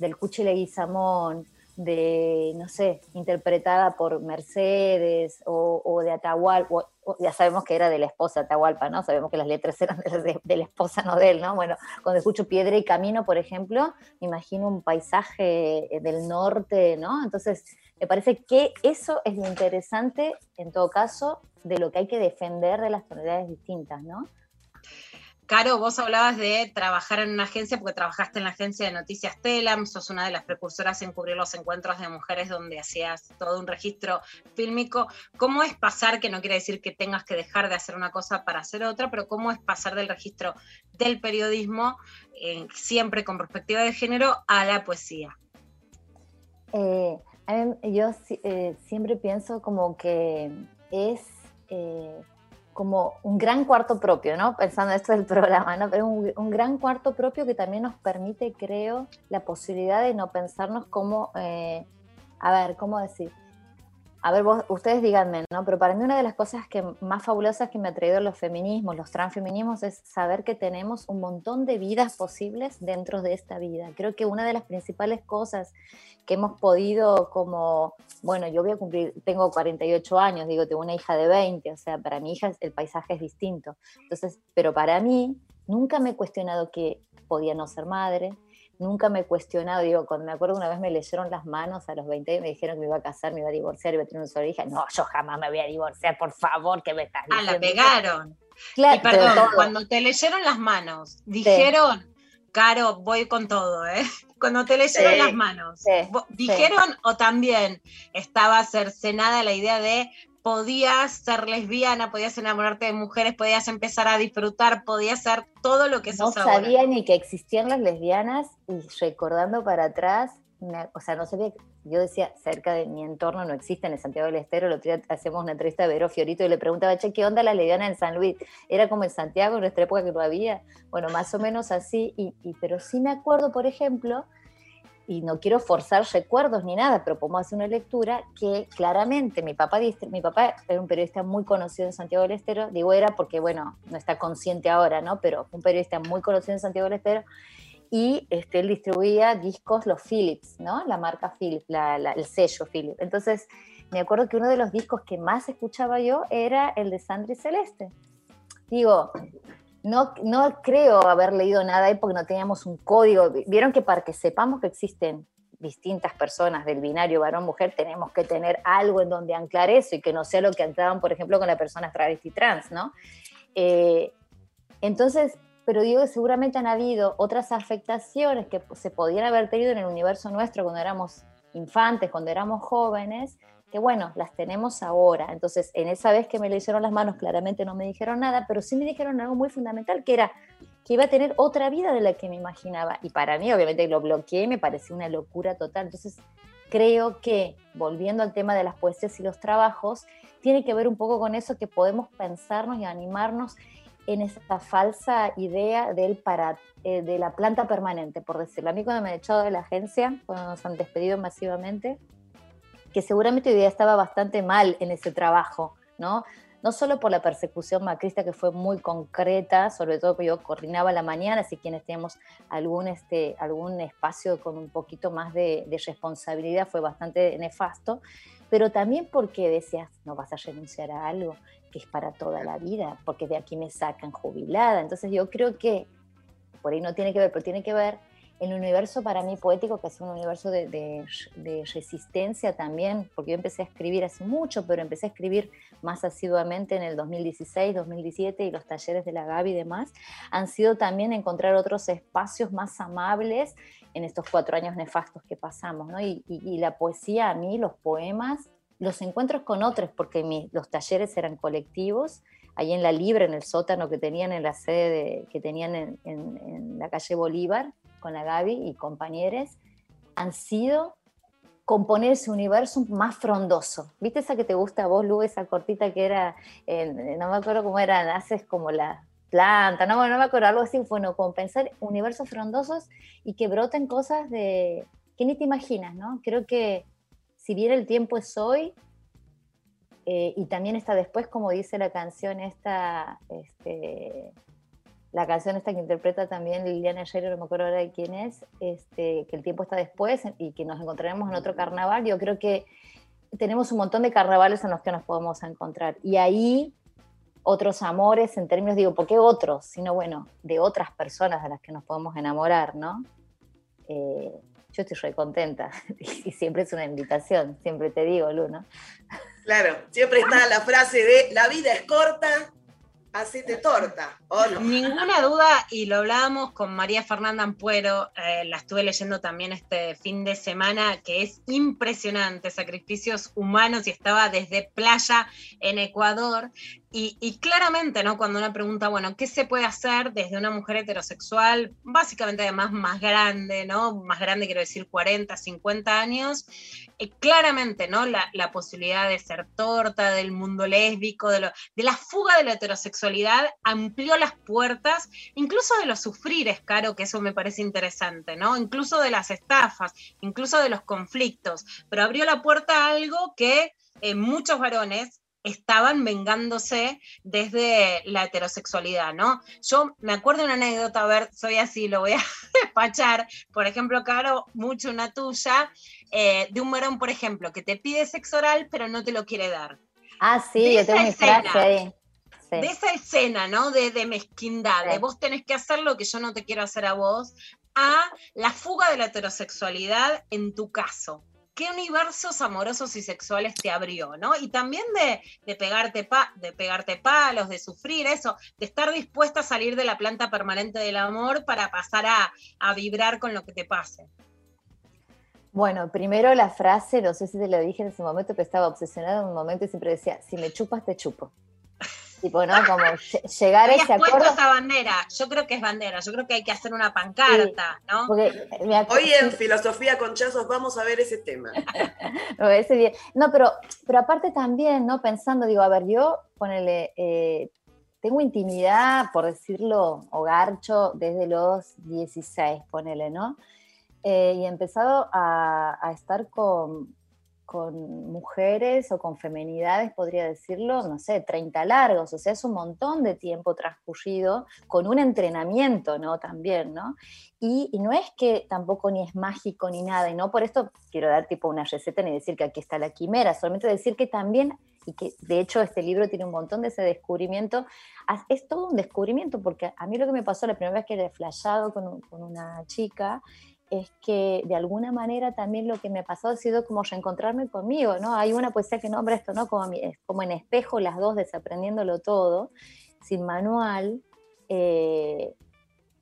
del Cuchi Leguizamón, de, no sé, interpretada por Mercedes o, o de Atahualpa, o- o ya sabemos que era de la esposa Atahualpa, ¿no? Sabemos que las letras eran de, la- de la esposa, no de él, ¿no? Bueno, cuando escucho Piedra y Camino, por ejemplo, me imagino un paisaje eh, del norte, ¿no? Entonces, me parece que eso es lo interesante, en todo caso, de lo que hay que defender de las tonalidades distintas, ¿no? Caro, vos hablabas de trabajar en una agencia porque trabajaste en la agencia de Noticias Telam, sos una de las precursoras en cubrir los encuentros de mujeres donde hacías todo un registro fílmico. ¿Cómo es pasar, que no quiere decir que tengas que dejar de hacer una cosa para hacer otra, pero cómo es pasar del registro del periodismo, eh, siempre con perspectiva de género, a la poesía? Eh, yo eh, siempre pienso como que es eh, como un gran cuarto propio, ¿no? Pensando esto del programa, ¿no? Pero un, un gran cuarto propio que también nos permite, creo, la posibilidad de no pensarnos como, eh, a ver, ¿cómo decir? A ver, vos, ustedes díganme, ¿no? Pero para mí una de las cosas que más fabulosas que me ha traído los feminismos, los transfeminismos, es saber que tenemos un montón de vidas posibles dentro de esta vida. Creo que una de las principales cosas que hemos podido como, bueno, yo voy a cumplir, tengo 48 años, digo, tengo una hija de 20, o sea, para mi hija el paisaje es distinto. Entonces, pero para mí, nunca me he cuestionado que podía no ser madre, nunca me he cuestionado, digo, cuando me acuerdo una vez me leyeron las manos a los 20 y me dijeron que me iba a casar, me iba a divorciar, iba a tener una sola hija, no, yo jamás me voy a divorciar, por favor, que me estás Ah, la diciendo? pegaron. Claro, y perdón, cuando te leyeron las manos, dijeron, Caro, voy con todo, ¿eh? Cuando te leyeron Sí, las manos, sí. dijeron o también estaba cercenada la idea de podías ser lesbiana, podías enamorarte de mujeres, podías empezar a disfrutar, podías hacer todo lo que no sos ahora. sabía ni que existían las lesbianas y recordando para atrás, me- o sea, no sabía, yo decía, cerca de mi entorno no existen en Santiago del Estero, el otro día hacemos una entrevista a Vero Fiorito y le preguntaba, che, ¿qué onda las lesbianas en San Luis? Era como en Santiago, en nuestra época que no había, bueno, más o menos así, y, y- pero sí me acuerdo, por ejemplo, y no quiero forzar recuerdos ni nada, pero podemos hacer una lectura que claramente mi papá, mi papá era un periodista muy conocido en Santiago del Estero, digo era porque, bueno, no está consciente ahora, ¿no? Pero un periodista muy conocido en Santiago del Estero, y este, él distribuía discos, los Philips, ¿no? La marca Philips, la- la- el sello Philips. Entonces, me acuerdo que uno de los discos que más escuchaba yo era el de Sandra y Celeste. Digo, no, no creo haber leído nada ahí porque no teníamos un código. Vieron que para que sepamos que existen distintas personas del binario varón-mujer, tenemos que tener algo en donde anclar eso y que no sea lo que anclaban, por ejemplo, con las personas travesti trans, ¿no? Eh, entonces, pero digo que seguramente han habido otras afectaciones que se podían haber tenido en el universo nuestro cuando éramos infantes, cuando éramos jóvenes, que bueno, las tenemos ahora. Entonces, en esa vez que me le hicieron las manos, claramente no me dijeron nada, pero sí me dijeron algo muy fundamental, que era que iba a tener otra vida de la que me imaginaba. Y para mí, obviamente, lo bloqueé, me pareció una locura total. Entonces, creo que, volviendo al tema de las poesías y los trabajos, tiene que ver un poco con eso que podemos pensarnos y animarnos en esa falsa idea del para, eh, de la planta permanente, por decirlo. A mí cuando me han echado de la agencia, cuando nos han despedido masivamente, que seguramente hoy día estaba bastante mal en ese trabajo, ¿no? No solo por la persecución macrista que fue muy concreta, sobre todo que yo coordinaba la mañana, así quienes teníamos algún, este, algún espacio con un poquito más de, de responsabilidad fue bastante nefasto, pero también porque decías, no vas a renunciar a algo que es para toda la vida, porque de aquí me sacan jubilada. Entonces yo creo que, por ahí no tiene que ver, pero tiene que ver el universo para mí poético, que es un universo de, de- de resistencia también, porque yo empecé a escribir hace mucho, pero empecé a escribir más asiduamente en el 2016, 2017 y los talleres de la Gaby y demás, han sido también encontrar otros espacios más amables en estos cuatro años nefastos que pasamos, ¿no? Y, y- y la poesía a mí, los poemas, los encuentros con otros, porque mi- los talleres eran colectivos, ahí en la Libre, en el sótano que tenían en la sede de- que tenían en, en- en la calle Bolívar, con la Gaby y compañeros, han sido componer ese universo más frondoso. ¿Viste esa que te gusta a vos, Lu, esa cortita que era, no me acuerdo cómo era, haces como la planta, no, no me acuerdo, algo así, bueno, como pensar universos frondosos y que broten cosas de que ni te imaginas, ¿no? Creo que si bien el tiempo es hoy, eh, y también está después, como dice la canción esta, este, la canción esta que interpreta también Liliana Scherer, no me acuerdo ahora de quién es, este, que el tiempo está después y que nos encontraremos en otro carnaval, yo creo que tenemos un montón de carnavales en los que nos podemos encontrar. Y ahí otros amores, en términos, digo, ¿por qué otros? Sino, bueno, de otras personas de las que nos podemos enamorar, ¿no? Eh, yo estoy re contenta y siempre es una invitación, siempre te digo, Lu, ¿no? Claro, siempre está la frase de la vida es corta, hacete torta, ¿o no? Ninguna duda, y lo hablábamos con María Fernanda Ampuero, eh, la estuve leyendo también este fin de semana, que es impresionante, sacrificios humanos, y estaba desde playa en Ecuador. Y, claramente, ¿no? Cuando uno pregunta, bueno, ¿qué se puede hacer desde una mujer heterosexual, básicamente además más grande, ¿no? Más grande, quiero decir, 40, 50 años, eh, claramente, ¿no? La, la posibilidad de ser torta, del mundo lésbico, de, lo- de la fuga de la heterosexualidad, amplió las puertas, incluso de los sufrires, Caro, que eso me parece interesante, ¿no? Incluso de las estafas, incluso de los conflictos, pero abrió la puerta a algo que eh, muchos varones estaban vengándose desde la heterosexualidad, ¿no? Yo me acuerdo de una anécdota, a ver, soy así, lo voy a despachar, por ejemplo, Caro, mucho una tuya, eh, de un varón, por ejemplo, que te pide sexo oral, pero no te lo quiere dar. Ah, sí, De yo tengo mi frase ahí. Sí. De esa escena, ¿no? De, de mezquindad, de vos tenés que hacer lo que yo no te quiero hacer a vos, a la fuga de la heterosexualidad en tu caso. ¿Qué universos amorosos y sexuales te abrió, no? Y también de, de pegarte pa- de pegarte palos, de sufrir eso, de estar dispuesta a salir de la planta permanente del amor para pasar a, a vibrar con lo que te pase. Bueno, primero la frase, no sé si te lo dije en ese momento, pero estaba obsesionada en un momento y siempre decía, si me chupas, te chupo. Tipo, ¿no? Como lle- llegar a ese puesto acuerdo. esa bandera, yo creo que es bandera, yo creo que hay que hacer una pancarta, ¿no? Porque me acu- Hoy en Filosofía con Chazos vamos a ver ese tema. No, pero, pero aparte también, ¿no? Pensando, digo, a ver, yo, ponele, eh, tengo intimidad, por decirlo, o garcho, desde los 16, ponele, ¿no? Eh, y he empezado a, a estar con, con mujeres o con femenidades, podría decirlo, no sé, 30 largos, o sea, es un montón de tiempo transcurrido con un entrenamiento, ¿no? También, ¿no? Y, y no es que tampoco ni es mágico ni nada, y no por esto quiero dar tipo una receta ni decir que aquí está la quimera, solamente decir que también, y que de hecho este libro tiene un montón de ese descubrimiento, es todo un descubrimiento, porque a mí lo que me pasó la primera vez que he flashado con, con una chica, es que de alguna manera también lo que me pasó ha sido como reencontrarme conmigo, ¿no? Hay una poesía que nombra esto, ¿no? Como, como en espejo las dos desaprendiéndolo todo, sin manual, eh,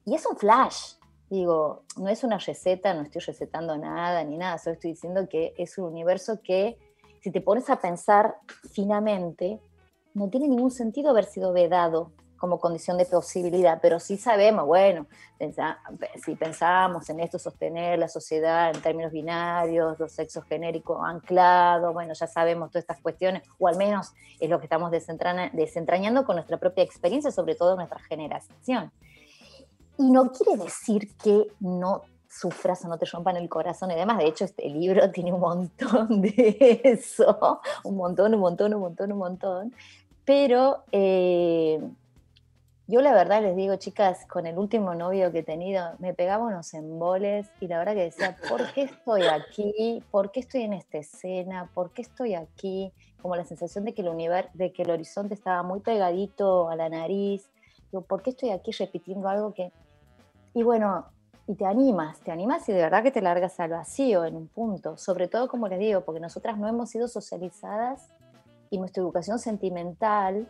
y es un flash, digo, no es una receta, no estoy recetando nada ni nada, solo estoy diciendo que es un universo que si te pones a pensar finamente, no tiene ningún sentido haber sido vedado como condición de posibilidad, pero sí sabemos, bueno, si pensamos en esto, sostener la sociedad en términos binarios, los sexos genéricos anclados, bueno, ya sabemos todas estas cuestiones, o al menos es lo que estamos desentrañando con nuestra propia experiencia, sobre todo nuestra generación. Y no quiere decir que no sufras o no te rompan el corazón y demás. De hecho, este libro tiene un montón de eso, un montón, un montón, un montón, un montón. Pero eh, yo la verdad les digo, chicas, con el último novio que he tenido, me pegaba unos emboles y la verdad que decía, ¿por qué estoy aquí? ¿Por qué estoy en esta escena? ¿Por qué estoy aquí? Como la sensación de que el, univer- de que el horizonte estaba muy pegadito a la nariz. Digo, ¿por qué estoy aquí repitiendo algo que... Y bueno, y te animas, te animas y de verdad que te largas al vacío en un punto. Sobre todo, como les digo, porque nosotras no hemos sido socializadas y nuestra educación sentimental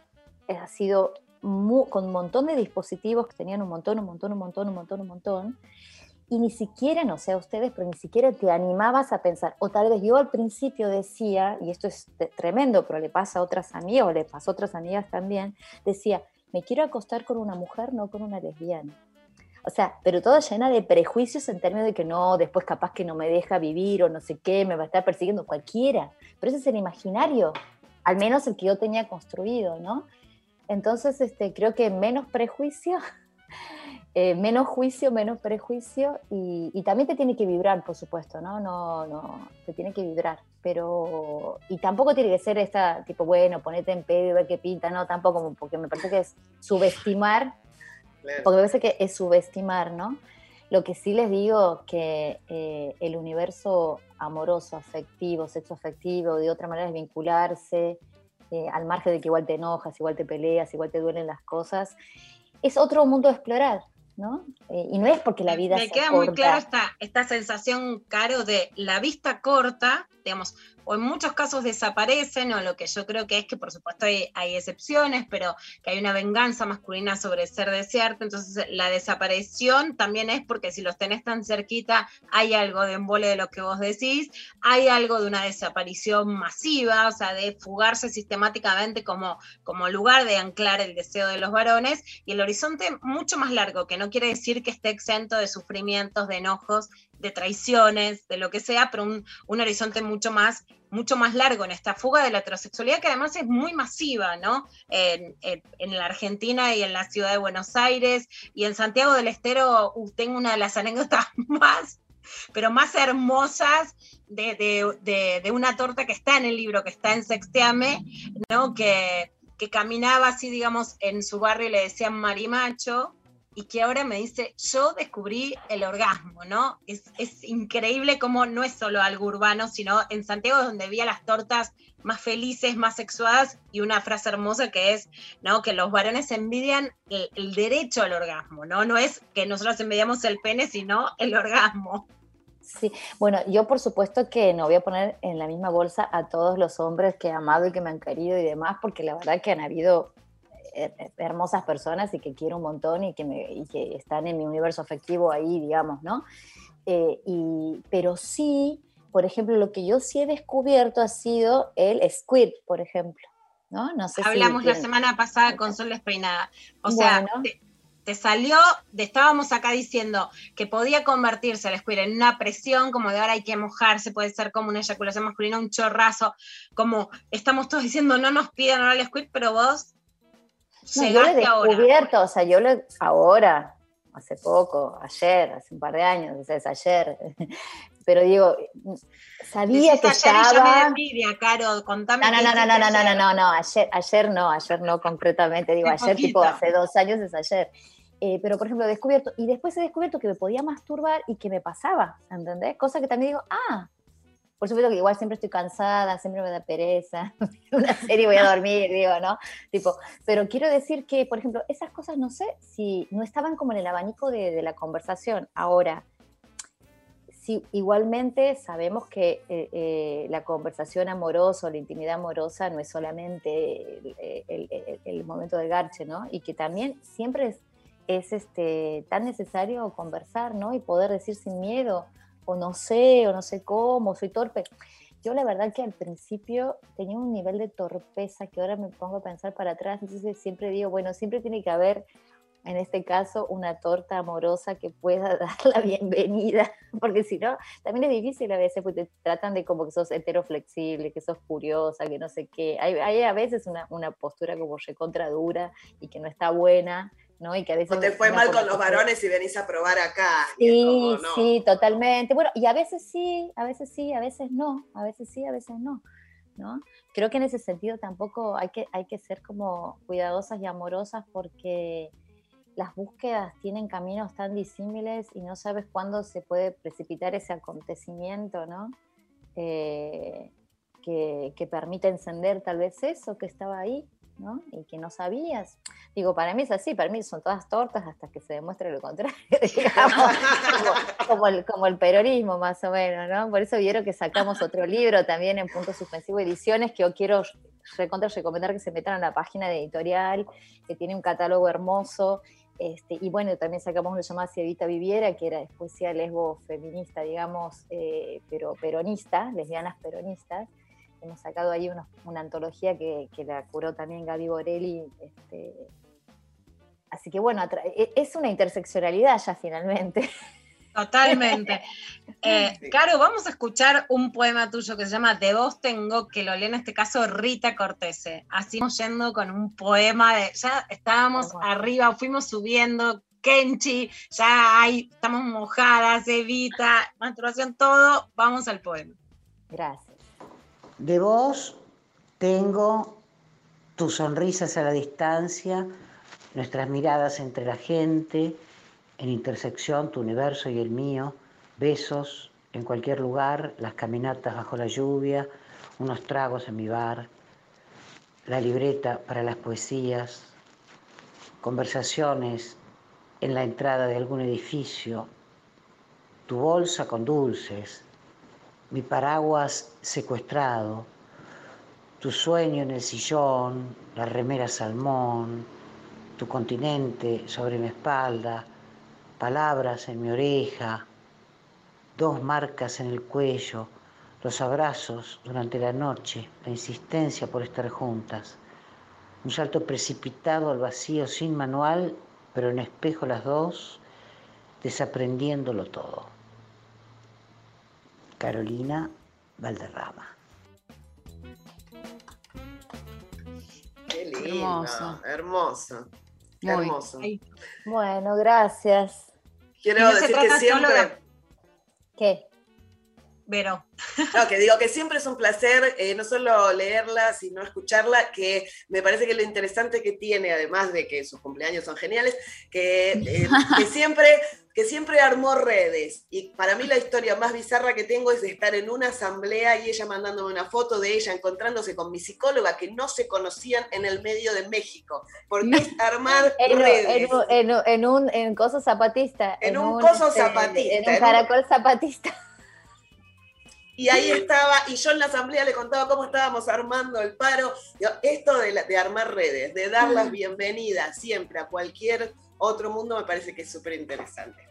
ha sido con un montón de dispositivos que tenían un montón, un montón, un montón, un montón, un montón. Y ni siquiera, no sé a ustedes, pero ni siquiera te animabas a pensar. O tal vez yo al principio decía, y esto es tremendo, pero le pasa a otras amigas, o le pasó a otras amigas también, decía, me quiero acostar con una mujer, no con una lesbiana. O sea, pero todo llena de prejuicios en términos de que no, después capaz que no me deja vivir o no sé qué, me va a estar persiguiendo cualquiera. Pero ese es el imaginario, al menos el que yo tenía construido, ¿no? Entonces, este, creo que menos prejuicio, eh, menos juicio, menos prejuicio y, y también te tiene que vibrar, por supuesto, ¿no? No, no, te tiene que vibrar, pero y tampoco tiene que ser esta tipo, bueno, ponete en pedo y ver qué pinta, no, tampoco, porque me parece que es subestimar, porque me parece que es subestimar, ¿no? Lo que sí les digo que eh, el universo amoroso, afectivo, sexo afectivo, de otra manera es vincularse, eh, al margen de que igual te enojas, igual te peleas, igual te duelen las cosas, es otro mundo a explorar, ¿no? Eh, y no es porque la vida Me sea queda muy corta. clara esta, esta sensación, Caro, de la vista corta, digamos, o en muchos casos desaparecen, o lo que yo creo que es que por supuesto hay, excepciones, pero que hay una venganza masculina sobre ser desearte, entonces la desaparición también es porque si los tenés tan cerquita, hay algo de embole de lo que vos decís, hay algo de una desaparición masiva, o sea, de fugarse sistemáticamente como, como lugar de anclar el deseo de los varones, y el horizonte mucho más largo, que no quiere decir que esté exento de sufrimientos, de enojos, de traiciones, de lo que sea, pero un, un horizonte mucho más, mucho más largo en esta fuga de la heterosexualidad, que además es muy masiva, ¿no? En, en- la Argentina y en la ciudad de Buenos Aires y en Santiago del Estero uh, tengo una de las anécdotas más, pero más hermosas de, de- de- de una torta que está en el libro, que está en Sexteame, ¿no? Que, que caminaba así, digamos, en su barrio y le decían marimacho, y que ahora me dice, yo descubrí el orgasmo, ¿no? Es, es increíble cómo no es solo algo urbano, sino en Santiago donde vi a las tortas más felices, más sexuadas, y una frase hermosa que es, ¿no? Que los varones envidian el, el derecho al orgasmo, ¿no? No es que nosotros envidiamos el pene, sino el orgasmo. Sí, bueno, yo por supuesto que no voy a poner en la misma bolsa a todos los hombres que he amado y que me han querido y demás, porque la verdad que han habido hermosas personas y que quiero un montón y que, me- y que están en mi universo afectivo ahí, digamos, ¿no? Eh, y, pero sí, por ejemplo, lo que yo sí he descubierto ha sido el squirt, por ejemplo, ¿no? No sé si Hablamos la semana pasada con Sol Despeinada. O sea, Bueno. te, te salió, de, estábamos acá diciendo que podía convertirse el squirt en una presión, como de ahora hay que mojarse, puede ser como una eyaculación masculina, un chorrazo, como estamos todos diciendo no nos pidan ahora el squirt, pero vos No, yo lo he llegaste ahora. descubierto, o sea, yo lo ahora, hace poco, ayer, hace un par de años, o sea, es ayer. Pero digo, sabía Decís que ayer y ya me estaba. envidia, Caro, contame. No, no, no, no, no, no, no, no, no, ayer, ayer no, ayer no concretamente, digo, ayer tipo hace dos años es ayer. Eh, pero por ejemplo, he descubierto, y después he descubierto que me podía masturbar y que me pasaba, ¿entendés? Cosa que también digo, ah, por supuesto que igual siempre estoy cansada, siempre me da pereza, una serie voy a dormir, digo, ¿no? Tipo, pero quiero decir que, por ejemplo, esas cosas no sé si no estaban como en el abanico de, la conversación. Ahora, sí, igualmente sabemos que eh, eh, la conversación amorosa o la intimidad amorosa no es solamente el momento del garche, ¿no? Y que también siempre es, es, este, tan necesario conversar, ¿no? Y poder decir sin miedo, o no sé, o no sé cómo, soy torpe. Yo la verdad que al principio tenía un nivel de torpeza que ahora me pongo a pensar para atrás, entonces siempre digo, bueno, siempre tiene que haber, en este caso, una torta amorosa que pueda dar la bienvenida, porque si no, también es difícil a veces, porque te tratan de como que sos heteroflexible, que sos curiosa, que no sé qué. Hay, hay a veces una, una postura como recontra dura y que no está buena, ¿no? Y que a veces O te fue mal con los varones y venís a probar acá. Sí, como, no. sí, totalmente. Bueno, y a veces sí, a veces sí, a veces no, a veces sí, a veces no, ¿no? Creo que en ese sentido tampoco hay que, hay que ser como cuidadosas y amorosas porque las búsquedas tienen caminos tan disímiles y no sabes cuándo se puede precipitar ese acontecimiento, ¿no? Eh, que, que permite encender tal vez eso que estaba ahí, ¿no? Y que no sabías. Digo, para mí es así, para mí son todas tortas hasta que se demuestre lo contrario, digamos, como, como el, como el peronismo más o menos, ¿no? Por eso vieron que sacamos otro libro también en Punto Suspensivo Ediciones, que yo quiero recontra recomendar que se metan a la página de editorial, que tiene un catálogo hermoso. Este, y bueno, también sacamos uno llamado Cievita Viviera, que era poesía lesbo feminista, digamos, eh, pero peronista, lesbianas peronistas. Hemos sacado ahí unos- una antología que, que la curó también Gaby Borelli. este, así que bueno, e- es una interseccionalidad ya finalmente. Totalmente. Eh, Caro, vamos a escuchar un poema tuyo que se llama De vos tengo, que lo lee en este caso Rita Cortese. Así vamos yendo con un poema de. Ya estábamos arriba, fuimos subiendo. Kenchi, ya hay, estamos mojadas, Evita, menstruación, todo. Vamos al poema. Gracias. De vos tengo tus sonrisas a la distancia, nuestras miradas entre la gente, en intersección tu universo y el mío, besos en cualquier lugar, las caminatas bajo la lluvia, unos tragos en mi bar, la libreta para las poesías, conversaciones en la entrada de algún edificio, tu bolsa con dulces, mi paraguas secuestrado, tu sueño en el sillón, la remera salmón, tu continente sobre mi espalda, palabras en mi oreja, dos marcas en el cuello, los abrazos durante la noche, la insistencia por estar juntas, un salto precipitado al vacío sin manual, pero en espejo las dos, desaprendiéndolo todo. Carolina Valderrama. Qué lindo, Hermoso. hermoso. Muy. hermoso. Bueno, gracias. Quiero no decir que siempre. de- ¿Qué? Vero. No, que digo que siempre es un placer eh, no solo leerla, sino escucharla, que me parece que lo interesante que tiene, además de que sus cumpleaños son geniales, que, eh, que siempre, que siempre armó redes. Y para mí la historia más bizarra que tengo es de estar en una asamblea y ella mandándome una foto de ella encontrándose con mi psicóloga que no se conocían en el medio de México. Porque es armar En, redes. en- en- en un en coso zapatista. En un coso zapatista, En un un- caracol zapatista. Y ahí estaba, y yo en la asamblea le contaba cómo estábamos armando el paro. Esto de, la- de armar redes, de dar las bienvenidas siempre a cualquier otro mundo, me parece que es súper interesante.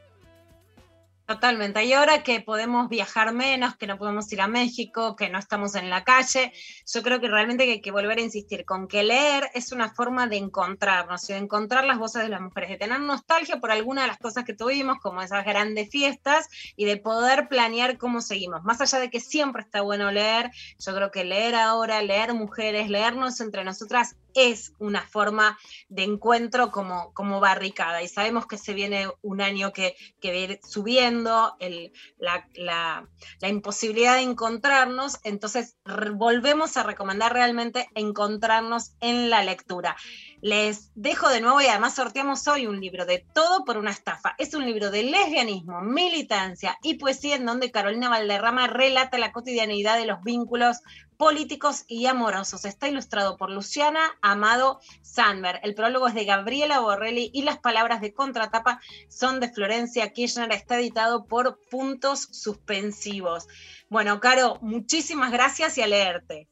Totalmente. Y ahora que podemos viajar menos, que no podemos ir a México, que no estamos en la calle, yo creo que realmente hay que volver a insistir con que leer es una forma de encontrarnos y de encontrar las voces de las mujeres, de tener nostalgia por alguna de las cosas que tuvimos, como esas grandes fiestas, y de poder planear cómo seguimos. Más allá de que siempre está bueno leer, yo creo que leer ahora, leer mujeres, leernos entre nosotras es una forma de encuentro como, como barricada. Y sabemos que se viene un año que, que viene subiendo la, imposibilidad de encontrarnos, entonces volvemos a recomendar realmente encontrarnos en la lectura. Les dejo de nuevo y además sorteamos hoy un libro de Todo por una estafa. Es un libro de lesbianismo, militancia y poesía en donde Carolina Valderrama relata la cotidianidad de los vínculos políticos y amorosos. Está ilustrado por Luciana Amado Sandberg. El prólogo es de Gabriela Borrelli y las palabras de contratapa son de Florencia Kirchner. Está editado por Puntos Suspensivos. Bueno, Caro, muchísimas gracias y a leerte.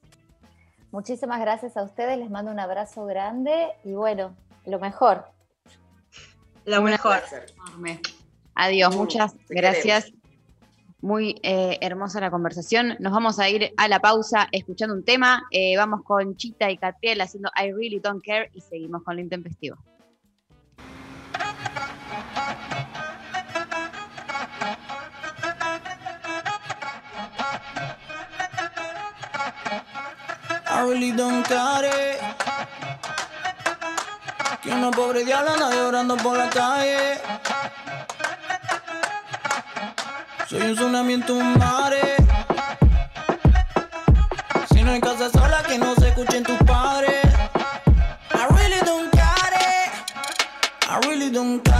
Muchísimas gracias a ustedes, les mando un abrazo grande y bueno, lo mejor. Lo mejor. Adiós, muchas te gracias. Muy eh, hermosa la conversación. Nos vamos a ir a la pausa escuchando un tema. Eh, vamos con Chita y Catriel haciendo I Really Don't Care y seguimos con lo intempestivo. I really don't care. Que una pobre diabla anda llorando por la calle. Soy un tsunami en tu mare. Si no hay casa sola, que no se escuchen tus padres. I really don't care. I really don't care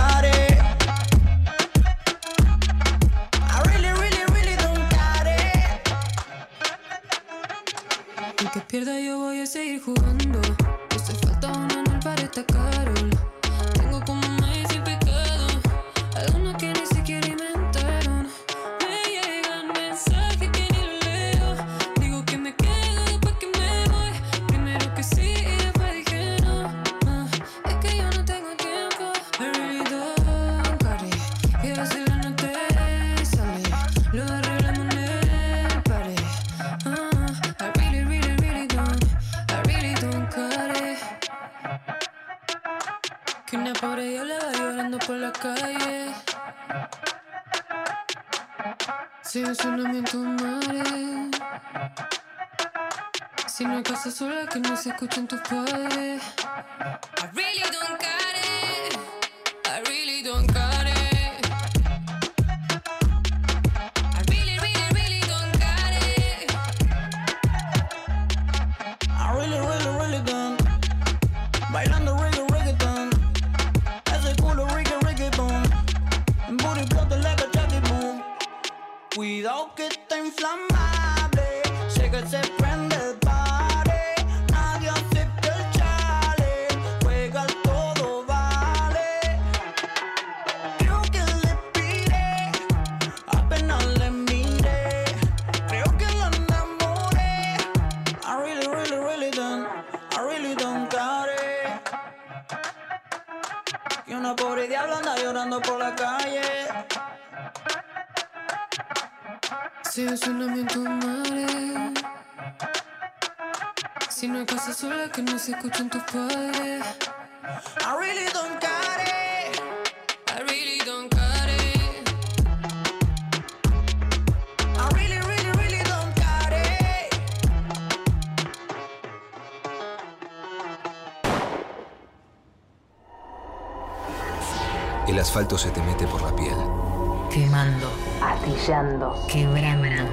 Yo voy a seguir jugando. Hace falta un anel para esta Carol. Calle. Si un tsunami en tu mare. Si no hay casa sola que no se escuchen tus padres. Astillando, quebrando.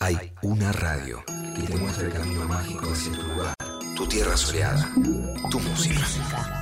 Hay una radio que te muestra el camino mágico hacia tu lugar, tu tierra soleada, tu música.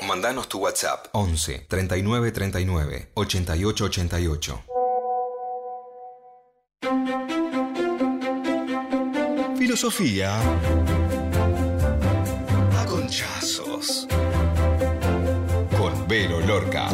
937. Mandanos tu WhatsApp 11 39 39 88 88. Filosofía a conchazos. Con Vero Lorca.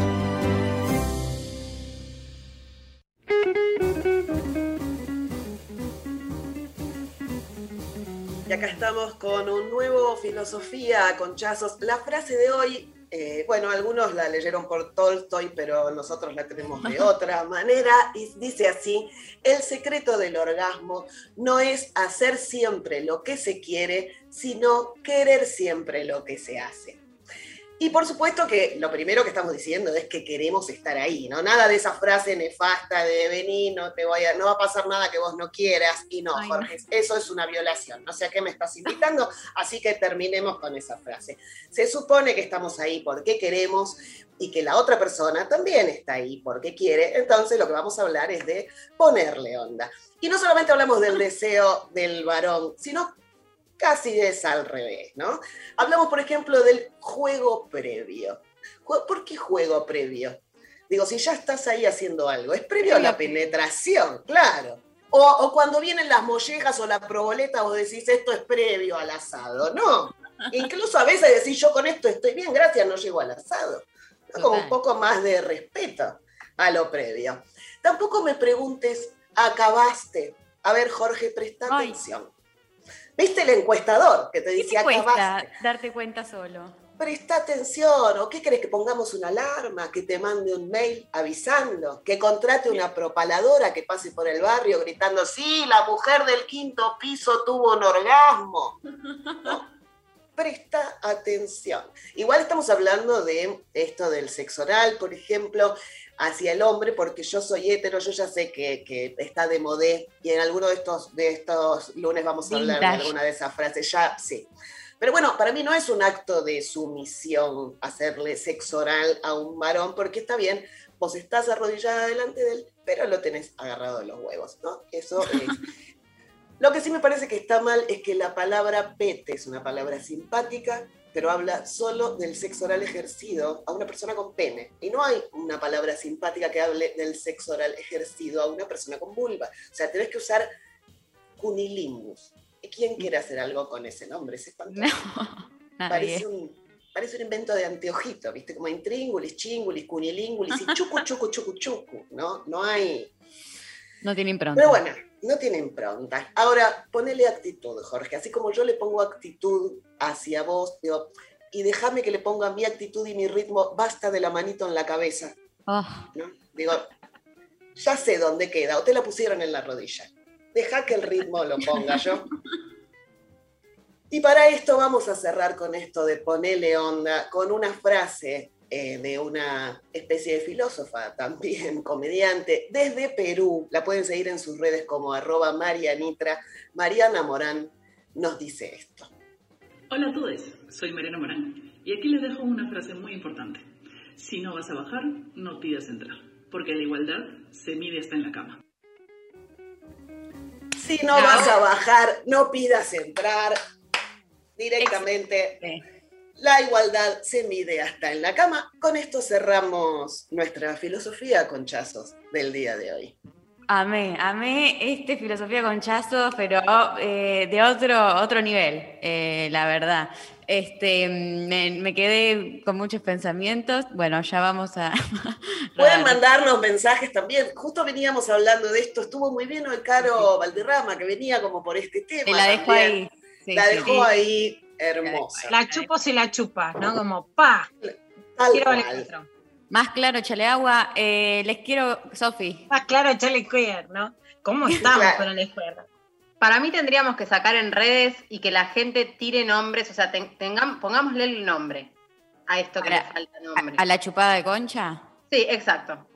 Y acá estamos con un nuevo Filosofía a Conchazos. La frase de hoy, eh, bueno, algunos la leyeron por Tolstoy, pero nosotros la tenemos de otra manera, y dice así, el secreto del orgasmo no es hacer siempre lo que se quiere, sino querer siempre lo que se hace. Y por supuesto que lo primero que estamos diciendo es que queremos estar ahí, ¿no? Nada de esa frase nefasta de vení, no te voy a, no va a pasar nada que vos no quieras. Y no, Ay, no. Jorge, eso es una violación. No sé a qué me estás invitando, así que terminemos con esa frase. Se supone que estamos ahí porque queremos y que la otra persona también está ahí porque quiere. Entonces lo que vamos a hablar es de ponerle onda. Y no solamente hablamos del deseo del varón, sino casi es al revés, ¿no? Hablamos, por ejemplo, del juego previo. ¿Por qué juego previo? Digo, si ya estás ahí haciendo algo, es previo a la penetración, claro. O, o cuando vienen las mollejas o la proboleta, vos decís, esto es previo al asado. No. Incluso a veces decís, yo con esto estoy bien, gracias, no llego al asado. ¿No? Como un poco más de respeto a lo previo. Tampoco me preguntes, ¿acabaste? A ver, Jorge, presta atención. ¿Viste el encuestador que te ¿Qué dice, te cuesta darte cuenta solo? Presta atención, ¿o qué querés que pongamos una alarma, que te mande un mail avisando, que contrate una propaladora que pase por el barrio gritando, sí, la mujer del quinto piso tuvo un orgasmo? ¿No? Presta atención. Igual estamos hablando de esto del sexo oral, por ejemplo, hacia el hombre, porque yo soy hetero, yo ya sé que, que está de modé y en alguno de estos, de estos lunes vamos a hablar de alguna de esas frases, ya sí. Pero bueno, para mí no es un acto de sumisión hacerle sexo oral a un varón, porque está bien, vos estás arrodillada delante de él, pero lo tenés agarrado de los huevos, ¿no? Eso es. Lo que sí me parece que está mal es que la palabra pete es una palabra simpática, pero habla solo del sexo oral ejercido a una persona con pene. Y no hay una palabra simpática que hable del sexo oral ejercido a una persona con vulva. O sea, tenés que usar cunilingus. ¿Y quién quiere hacer algo con ese nombre? Es espantoso. Nadie. Parece un, parece un invento de anteojito, ¿viste? Como intríngulis, chingulis, cunilingulis y chucu, chucu, chucu, chucu, ¿no? No hay... No tiene impronta. Pero bueno, no tiene impronta. Ahora, ponele actitud, Jorge. Así como yo le pongo actitud hacia vos, digo, y déjame que le ponga mi actitud y mi ritmo, basta de la manito en la cabeza. Ah, ¿no? Digo, ya sé dónde queda, o te la pusieron en la rodilla. Deja que el ritmo lo ponga yo. Y para esto vamos a cerrar con esto de ponerle onda, con una frase eh, de una especie de filósofa, también comediante, desde Perú. La pueden seguir en sus redes como arroba Marianitra. Mariana Morán nos dice esto. Hola a todos, soy Mariana Morán y aquí les dejo una frase muy importante. Si no vas a bajar, no pidas entrar, porque la igualdad se mide hasta en la cama. Si no vas a bajar, no pidas entrar directamente. La igualdad se mide hasta en la cama. Con esto cerramos nuestra filosofía conchazos del día de hoy. Amé, amé este filosofía con chazos, pero eh, de otro, otro nivel, eh, la verdad. Este, me, me quedé con muchos pensamientos. Bueno, ya vamos a. Pueden mandarnos mensajes también. Justo veníamos hablando de esto. Estuvo muy bien el Caro Valderrama, que venía como por este tema. Te la dejó también. ahí. Sí, la sí. dejó ahí hermosa. La chupo si la chupa, ¿no? Como pa. Tal Quiero cual. Más claro, chale agua. Eh, les quiero, Sofi. Más claro, Charlie Queer, ¿no? ¿Cómo estamos Claro. con el Queer? Para mí tendríamos que sacar en redes y que la gente tire nombres, o sea, ten- pongámosle el nombre a esto que le falta nombre. ¿A la chupada de concha? Sí, exacto.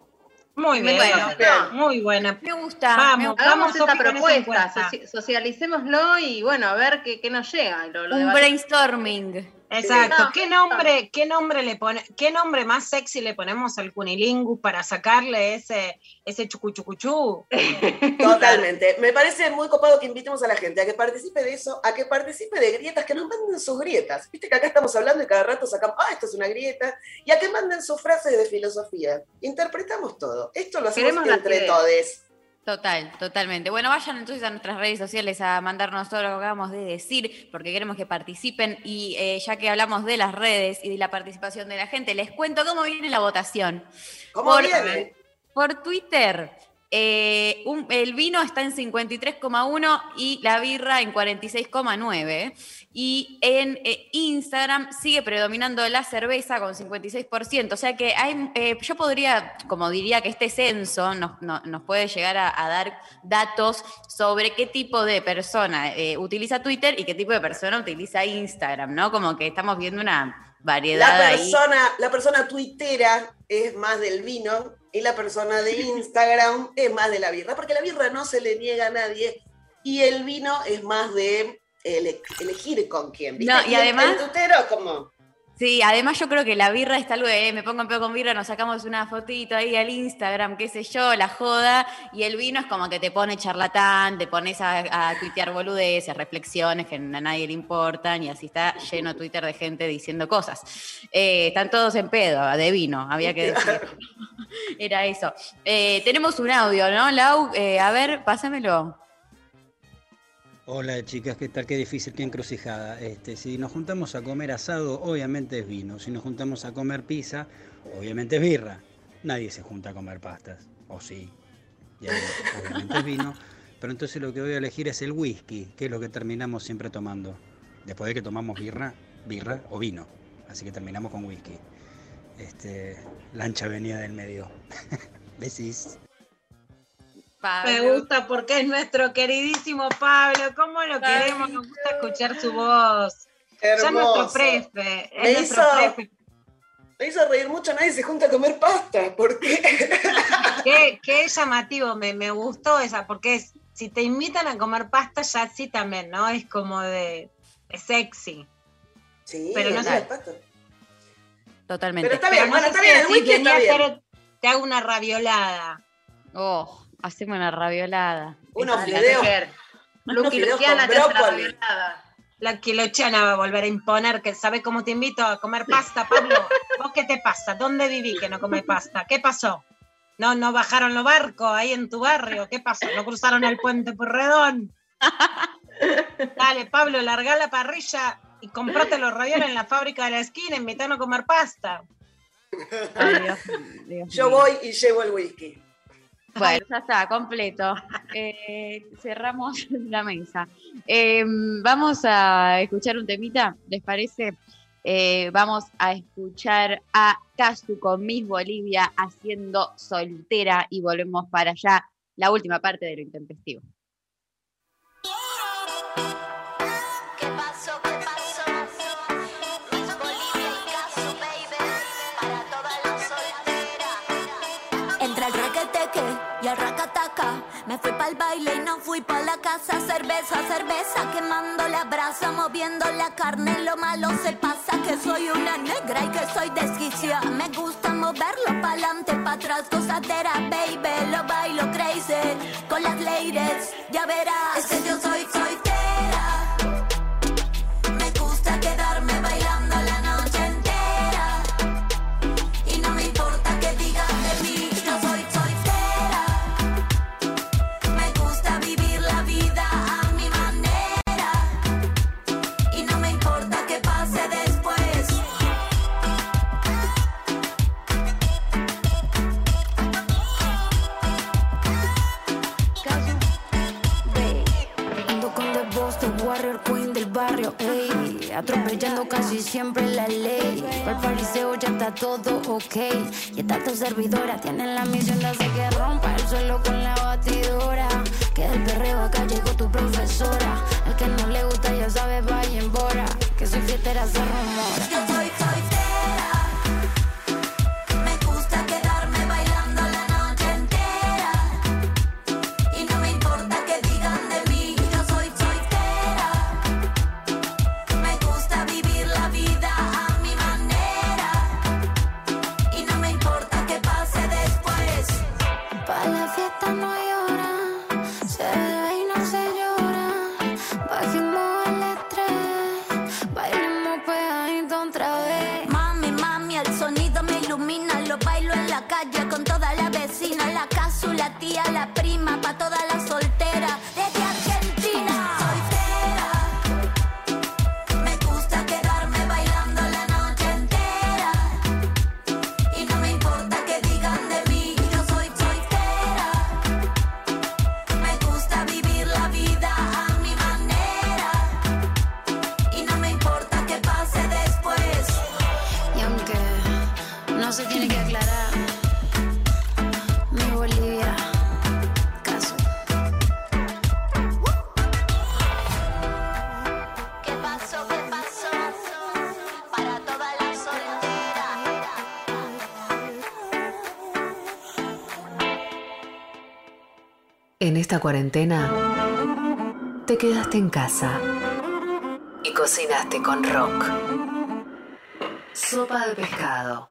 Muy bien, Bueno, no, muy buena. Me gusta. Vamos, Hagamos vamos esta propuesta, socialicémoslo y bueno, a ver qué, qué nos llega. Lo- lo de Un brainstorming. Exacto. No, ¿Qué nombre, qué nombre le pone, qué nombre más sexy le ponemos al cunilingus para sacarle ese, ese chucuchucuchú? Totalmente. Me parece muy copado que invitemos a la gente a que participe de eso, a que participe de grietas, que nos manden sus grietas. Viste que acá estamos hablando y cada rato sacamos, ah, esto es una grieta, y a que manden sus frases de filosofía. Interpretamos todo. Esto lo hacemos Queremos entre ideas. Total, totalmente. Bueno, vayan entonces a nuestras redes sociales a mandarnos todo lo que acabamos de decir, porque queremos que participen. Y eh, ya que hablamos de las redes y de la participación de la gente, les cuento cómo viene la votación. ¿Cómo por, viene? Por Twitter, eh, un- el vino está en 53,1 y la birra en 46,9. Y en eh, Instagram sigue predominando la cerveza con 56%. O sea que hay, eh, yo podría, como diría que este censo nos, no- nos puede llegar a, a dar datos sobre qué tipo de persona utiliza Twitter y qué tipo de persona utiliza Instagram, ¿no? Como que estamos viendo una variedad La ahí. persona, la persona tuitera es más del vino y la persona de Instagram es más de la birra, porque la birra no se le niega a nadie y el vino es más de ele- elegir con quién. ¿viste? No, y el- además- El tutero como... Sí, además yo creo que la birra está algo de, eh, me pongo en pedo con birra, nos sacamos una fotito ahí al Instagram, qué sé yo, la joda, y el vino es como que te pone charlatán, te pones a, a tuitear boludeces, reflexiones que a nadie le importan, y así está lleno Twitter de gente diciendo cosas. Eh, están todos en pedo, de vino, había que decir. Era eso. Eh, tenemos un audio, ¿no, Lau? Eh, a ver, pásamelo. Hola chicas, ¿qué tal? Qué difícil, qué encrucijada. Este, si nos juntamos a comer asado, obviamente es vino. Si nos juntamos a comer pizza, obviamente es birra. Nadie se junta a comer pastas, o sí. Ya, obviamente es vino. Pero entonces lo que voy a elegir es el whisky, que es lo que terminamos siempre tomando. Después de que tomamos birra, birra o vino. Así que terminamos con whisky. Este, lancha venía del medio. Besis. Me gusta porque es nuestro queridísimo Pablo. ¿Cómo lo queremos? Nos gusta escuchar su voz. Ya es nuestro Hermoso. prefe. Me Es nuestro hizo- prefe. Me hizo reír mucho, nadie se junta a comer pasta, porque Qué, qué llamativo, me, me gustó esa, porque es, si te invitan a comer pasta, ya sí también, ¿no? Es como de, sexy. Sí, pero no sé. Totalmente. Pero está bien, no bueno, sé está bien, el está hacer- te hago una raviolada. Oh, haceme una raviolada. Unos fideos. mujer. Unos fideos con te hace la brócoli. raviolada. La quilochana va a volver a imponer que sabe cómo te invito a comer pasta, Pablo. ¿Vos qué te pasa? ¿Dónde viví que no come pasta? ¿Qué pasó? No, no bajaron los barcos ahí en tu barrio. ¿Qué pasó? No cruzaron el puente Porredón. Dale, Pablo, larga la parrilla y comprate los ravioles en la fábrica de la esquina, invitanos a comer pasta. Yo voy y llevo el whisky. Bueno, ya está, completo. Eh, cerramos la mesa. Eh, vamos a escuchar un temita, ¿les parece? Eh, vamos a escuchar a Casu con Miss Bolivia haciendo soltera y volvemos para allá, la última parte de lo intempestivo. Baile y no fui pa' la casa. Cerveza, cerveza, quemando la brasa Moviendo la carne, lo malo se pasa Que soy una negra y que soy desquicia. Me gusta moverlo pa'lante, pa' atrás Gozadera, baby, lo bailo crazy. Con las ladies, ya verás. Es que yo soy soltera Atropellando casi siempre la ley. Para pariseo ya está todo ok. Y esta tu servidora tiene la misión de hacer que rompa el suelo con la batidora. Que del perreo acá llegó tu profesora. Al que no le gusta ya sabe, vaya en bora. Que soy fiestera, se soy. En esta cuarentena, te quedaste en casa y cocinaste con rock. Sopa de pescado.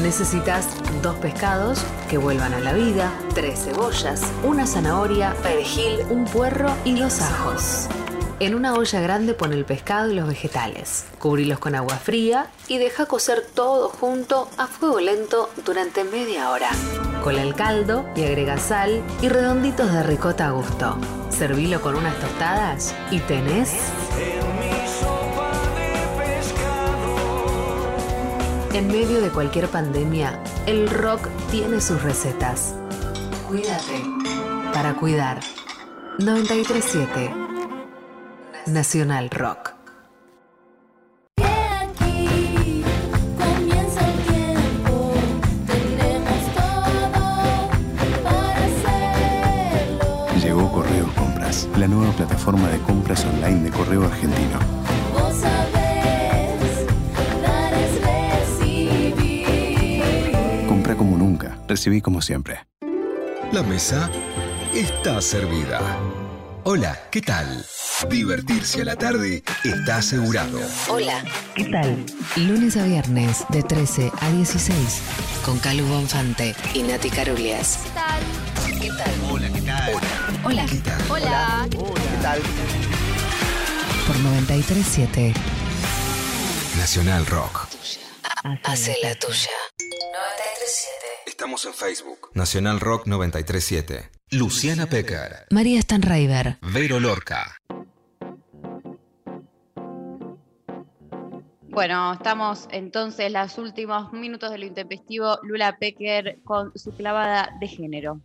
Necesitas dos pescados que vuelvan a la vida, tres cebollas, una zanahoria, perejil, un puerro y los ajos. En una olla grande pon el pescado y los vegetales. Cubrilos con agua fría y deja cocer todo junto a fuego lento durante media hora. Cola el caldo y agrega sal y redonditos de ricota a gusto. Servilo con unas tostadas y tenés En medio de cualquier pandemia, el rock tiene sus recetas. Cuídate para cuidar. 937 Nacional Rock. La nueva plataforma de compras online de Correo Argentino. Vos sabés, dar es recibir. Compra como nunca, recibí como siempre. La mesa está servida. Hola, ¿qué tal? Divertirse a la tarde está asegurado. Hola, ¿qué tal? Lunes a viernes de 13 a 16 con Calu Bonfante y Nati Carulias. ¿Qué tal? Hola, ¿qué tal? Hola. ¿Qué tal? Hola. ¿Qué tal? Por 937 Nacional Rock. Hace la tuya. 937. Estamos en Facebook. Nacional Rock 937. Luciana Pecker. María Stanraiver. Vero Lorca. Bueno, estamos entonces los últimos minutos de lo intempestivo. Lula Pecker con su clavada de género.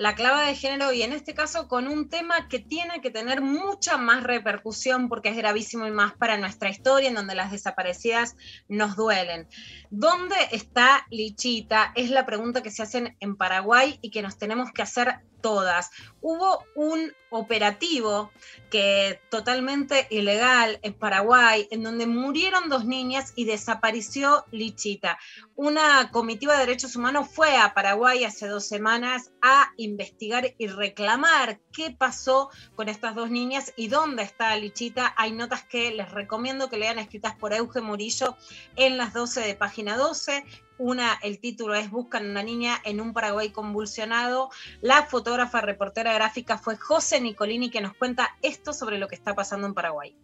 La clava de género y en este caso con un tema que tiene que tener mucha más repercusión porque es gravísimo y más para nuestra historia en donde las desaparecidas nos duelen. ¿Dónde está Lichita? Es la pregunta que se hacen en Paraguay y que nos tenemos que hacer todas. Hubo un operativo que totalmente ilegal en Paraguay, en donde murieron dos niñas y desapareció Lichita. Una comitiva de derechos humanos fue a Paraguay hace dos semanas a investigar y reclamar qué pasó con estas dos niñas y dónde está Lichita. Hay notas que les recomiendo que lean escritas por Euge Murillo en las 12 de página 12. Una, el título es Buscan una niña en un Paraguay convulsionado. La fotógrafa, reportera gráfica fue José Nicolini que nos cuenta esto sobre lo que está pasando en Paraguay.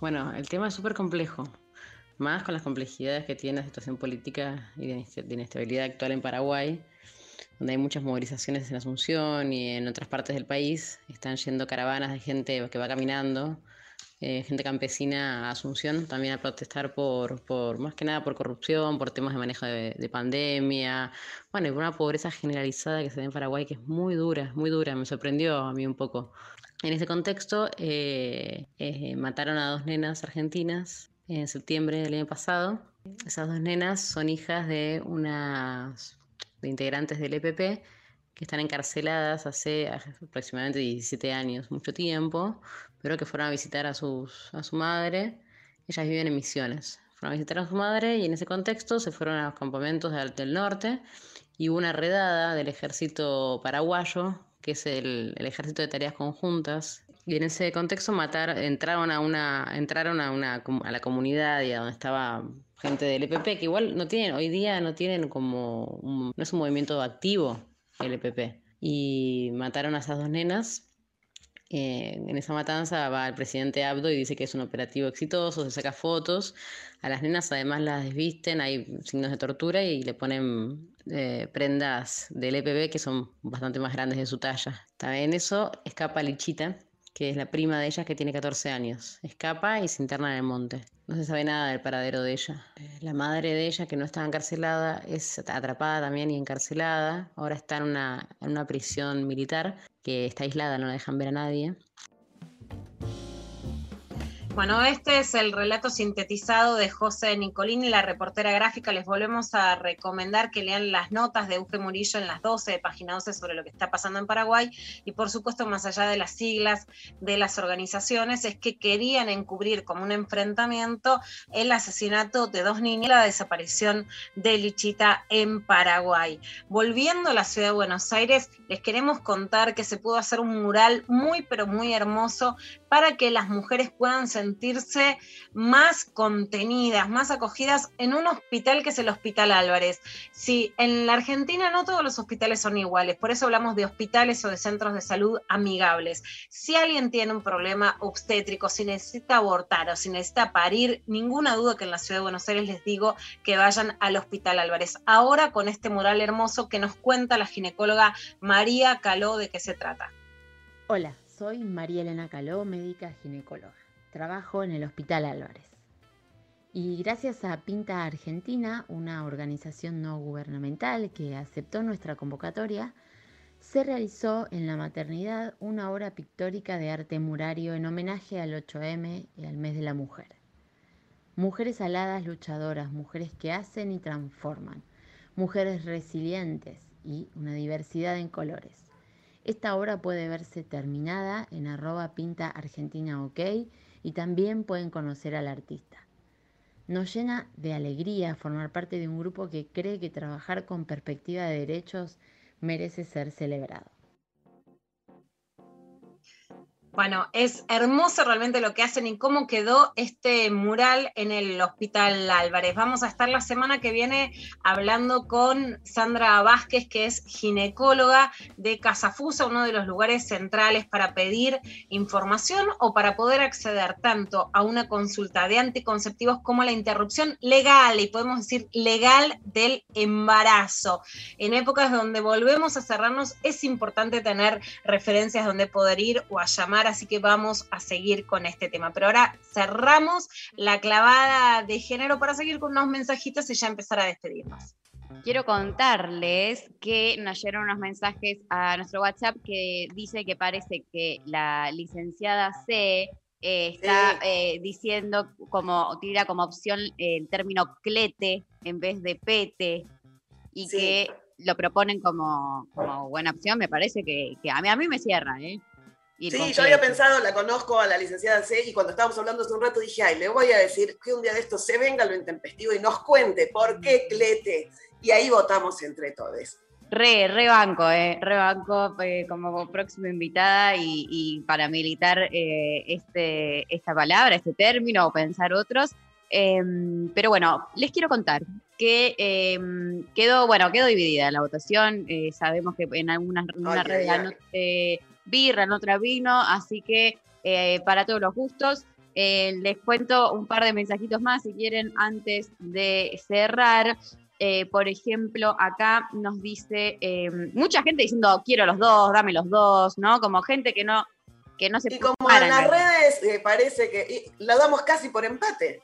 Bueno, el tema es súper complejo, más con las complejidades que tiene la situación política y de inest- de inestabilidad actual en Paraguay, donde hay muchas movilizaciones en Asunción y en otras partes del país. Están yendo caravanas de gente que va caminando, eh, gente campesina a Asunción también a protestar por, por, más que nada por corrupción, por temas de manejo de, de pandemia, bueno, y por una pobreza generalizada que se da en Paraguay que es muy dura, muy dura, me sorprendió a mí un poco. En ese contexto, eh, eh, mataron a dos nenas argentinas en septiembre del año pasado. Esas dos nenas son hijas de unas integrantes del EPP que están encarceladas hace aproximadamente 17 años, mucho tiempo, pero que fueron a visitar a, sus, a su madre. Ellas viven en Misiones. Fueron a visitar a su madre y en ese contexto se fueron a los campamentos del, norte y hubo una redada del ejército paraguayo, que es el, el ejército de tareas conjuntas. Y en ese contexto matar, entraron a una, entraron a una a la comunidad y a donde estaba gente del EPP, que igual no tienen, hoy día no tienen como un- no es un movimiento activo el EPP. Y mataron a esas dos nenas. Eh, en esa matanza va el presidente Abdo y dice que es un operativo exitoso, se saca fotos. A las nenas además las desvisten, hay signos de tortura y le ponen eh, prendas del EPP que son bastante más grandes de su talla. También eso escapa Lichita, que es la prima de ella que tiene 14 años. Escapa y se interna en el monte. No se sabe nada del paradero de ella. Eh, La madre de ella, que no estaba encarcelada, es atrapada también y encarcelada. Ahora está en una, en una prisión militar que está aislada, no la dejan ver a nadie. Bueno, este es el relato sintetizado de José Nicolini, la reportera gráfica. Les volvemos a recomendar que lean las notas de Euge Murillo en las 12 de página 12 sobre lo que está pasando en Paraguay. Y por supuesto, más allá de las siglas de las organizaciones, es que querían encubrir como un enfrentamiento el asesinato de dos niñas y la desaparición de Lichita en Paraguay. Volviendo a la ciudad de Buenos Aires, les queremos contar que se pudo hacer un mural muy, pero muy hermoso para que las mujeres puedan sentirse más contenidas, más acogidas en un hospital que es el Hospital Álvarez. Sí, en la Argentina no todos los hospitales son iguales, por eso hablamos de hospitales o de centros de salud amigables. Si alguien tiene un problema obstétrico, si necesita abortar o si necesita parir, ninguna duda que en la ciudad de Buenos Aires les digo que vayan al Hospital Álvarez. Ahora con este mural hermoso que nos cuenta la ginecóloga María Caló de qué se trata. Hola, soy María Elena Caló, médica ginecóloga. Trabajo en el Hospital Álvarez. Y gracias a Pinta Argentina, una organización no gubernamental que aceptó nuestra convocatoria, se realizó en la maternidad una obra pictórica de arte murario en homenaje al 8M y al mes de la mujer. Mujeres aladas luchadoras, mujeres que hacen y transforman, mujeres resilientes y una diversidad en colores. Esta obra puede verse terminada en arroba pinta argentina ok y también pueden conocer al artista. Nos llena de alegría formar parte de un grupo que cree que trabajar con perspectiva de derechos merece ser celebrado. Bueno, es hermoso realmente lo que hacen y cómo quedó este mural en el Hospital Álvarez. Vamos a estar la semana que viene hablando con Sandra Vázquez, que es ginecóloga de Casafusa, uno de los lugares centrales para pedir información o para poder acceder tanto a una consulta de anticonceptivos como a la interrupción legal, y podemos decir legal del embarazo. En épocas donde volvemos a cerrarnos, es importante tener referencias donde poder ir o a llamar así que vamos a seguir con este tema. Pero ahora cerramos la clavada de género para seguir con unos mensajitos y ya empezar a despedirnos. Quiero contarles que nos llegaron unos mensajes a nuestro WhatsApp que dice que parece que la licenciada C eh, está eh, diciendo como, tira como opción el término clete en vez de pete y que lo proponen como, como buena opción, me parece que, que a, mí, a mí me cierra, ¿eh? Sí, yo había pensado, la conozco a la licenciada C y cuando estábamos hablando hace un rato dije, ay, le voy a decir que un día de esto se venga lo intempestivo y nos cuente por qué clete. Y ahí votamos entre todos. Re, re banco, eh, re banco eh, como próxima invitada y, y para militar eh, este, esta palabra, este término o pensar otros. Em, pero bueno, les quiero contar que em, quedó, bueno, quedó dividida la votación. eh, sabemos que en algunas en una Ay, red ay, ganó eh, birra, en otra vino, así que eh, para todos los gustos. Eh, les cuento un par de mensajitos más si quieren antes de cerrar. Eh, por ejemplo, acá nos dice eh, mucha gente diciendo quiero los dos, dame los dos, ¿no? Como gente que no, que no se Y como en las redes parece que la damos casi por empate.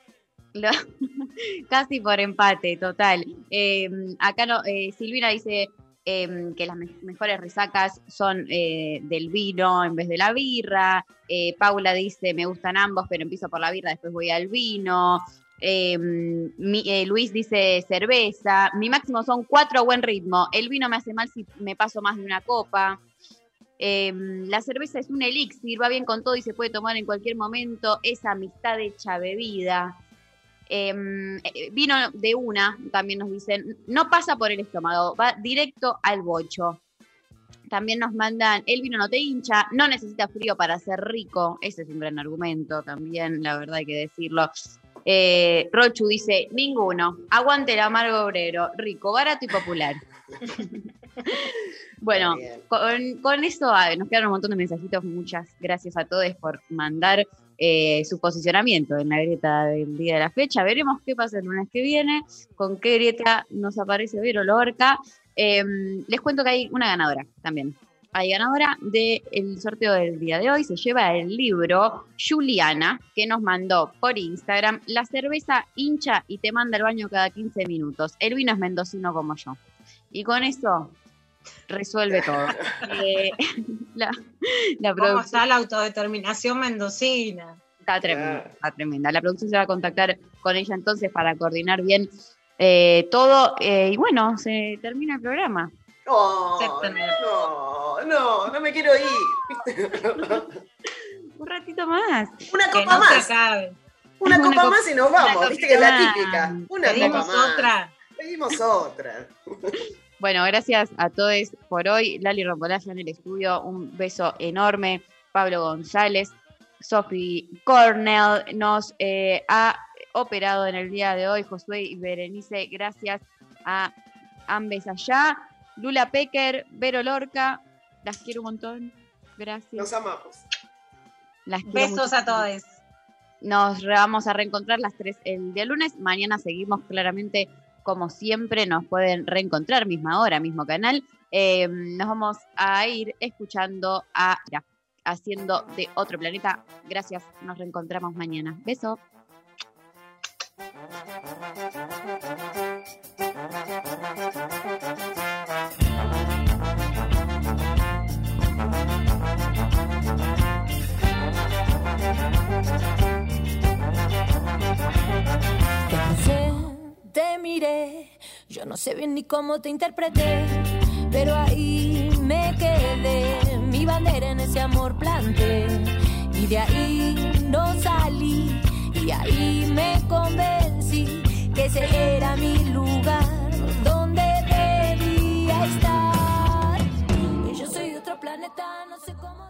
Lo- casi por empate, total. Eh, acá no, eh, Silvina dice eh, que las me- mejores resacas son eh, del vino en vez de la birra. Eh, Paula dice, me gustan ambos, pero empiezo por la birra, después voy al vino. Mi- eh, Luis dice cerveza. Mi máximo son cuatro a buen ritmo. El vino me hace mal si me paso más de una copa. Eh, la cerveza es un elixir, va bien con todo y se puede tomar en cualquier momento. Es amistad hecha bebida. Eh, eh, vino de una, también nos dicen, no pasa por el estómago, va directo al bocho. También nos mandan, el vino no te hincha, no necesita frío para ser rico. Ese es un gran argumento también, la verdad hay que decirlo. Eh, Rochu dice, ninguno, aguante el amargo obrero, rico, barato y popular. bueno, con, con eso ah, nos quedan un montón de mensajitos. Muchas gracias a todos por mandar eh, su posicionamiento en la grieta del día de la fecha. Veremos qué pasa el lunes que viene, con qué grieta nos aparece Vero Lorca. Eh, les cuento que hay una ganadora también. Hay ganadora del sorteo del día de hoy. Se lleva el libro Juliana, que nos mandó por Instagram. La cerveza hincha y te manda al baño cada 15 minutos. El vino es mendocino como yo. Y con eso resuelve todo. Eh, la, la ¿Cómo producción- está la autodeterminación mendocina? Está tremenda, está tremenda. La producción se va a contactar con ella entonces para coordinar bien eh, todo. eh, y bueno, se termina el programa. Oh, no, no, no me quiero ir. Un ratito más. Una copa no más. Una Una copa más y nos vamos. Viste que es la típica. Una Pedimos copa más. otra. Pedimos otra. Bueno, gracias a todos por hoy. Lali Rombolaya en el estudio, un beso enorme. Pablo González, Sophie Cornell nos eh, ha operado en el día de hoy. Josué y Berenice, gracias a ambes allá. Lula Pecker, Vero Lorca, las quiero un montón. Gracias. Nos amamos. Las Besos a todos. Nos vamos a reencontrar las tres el día lunes. Mañana seguimos claramente, como siempre, nos pueden reencontrar, misma hora, mismo canal. Eh, nos vamos a ir escuchando a Ira, haciendo de otro planeta. Gracias, nos reencontramos mañana. Beso. Yo no sé bien ni cómo te interpreté, pero ahí me quedé. Mi bandera en ese amor planté y de ahí no salí. Y ahí me convencí que ese era mi lugar.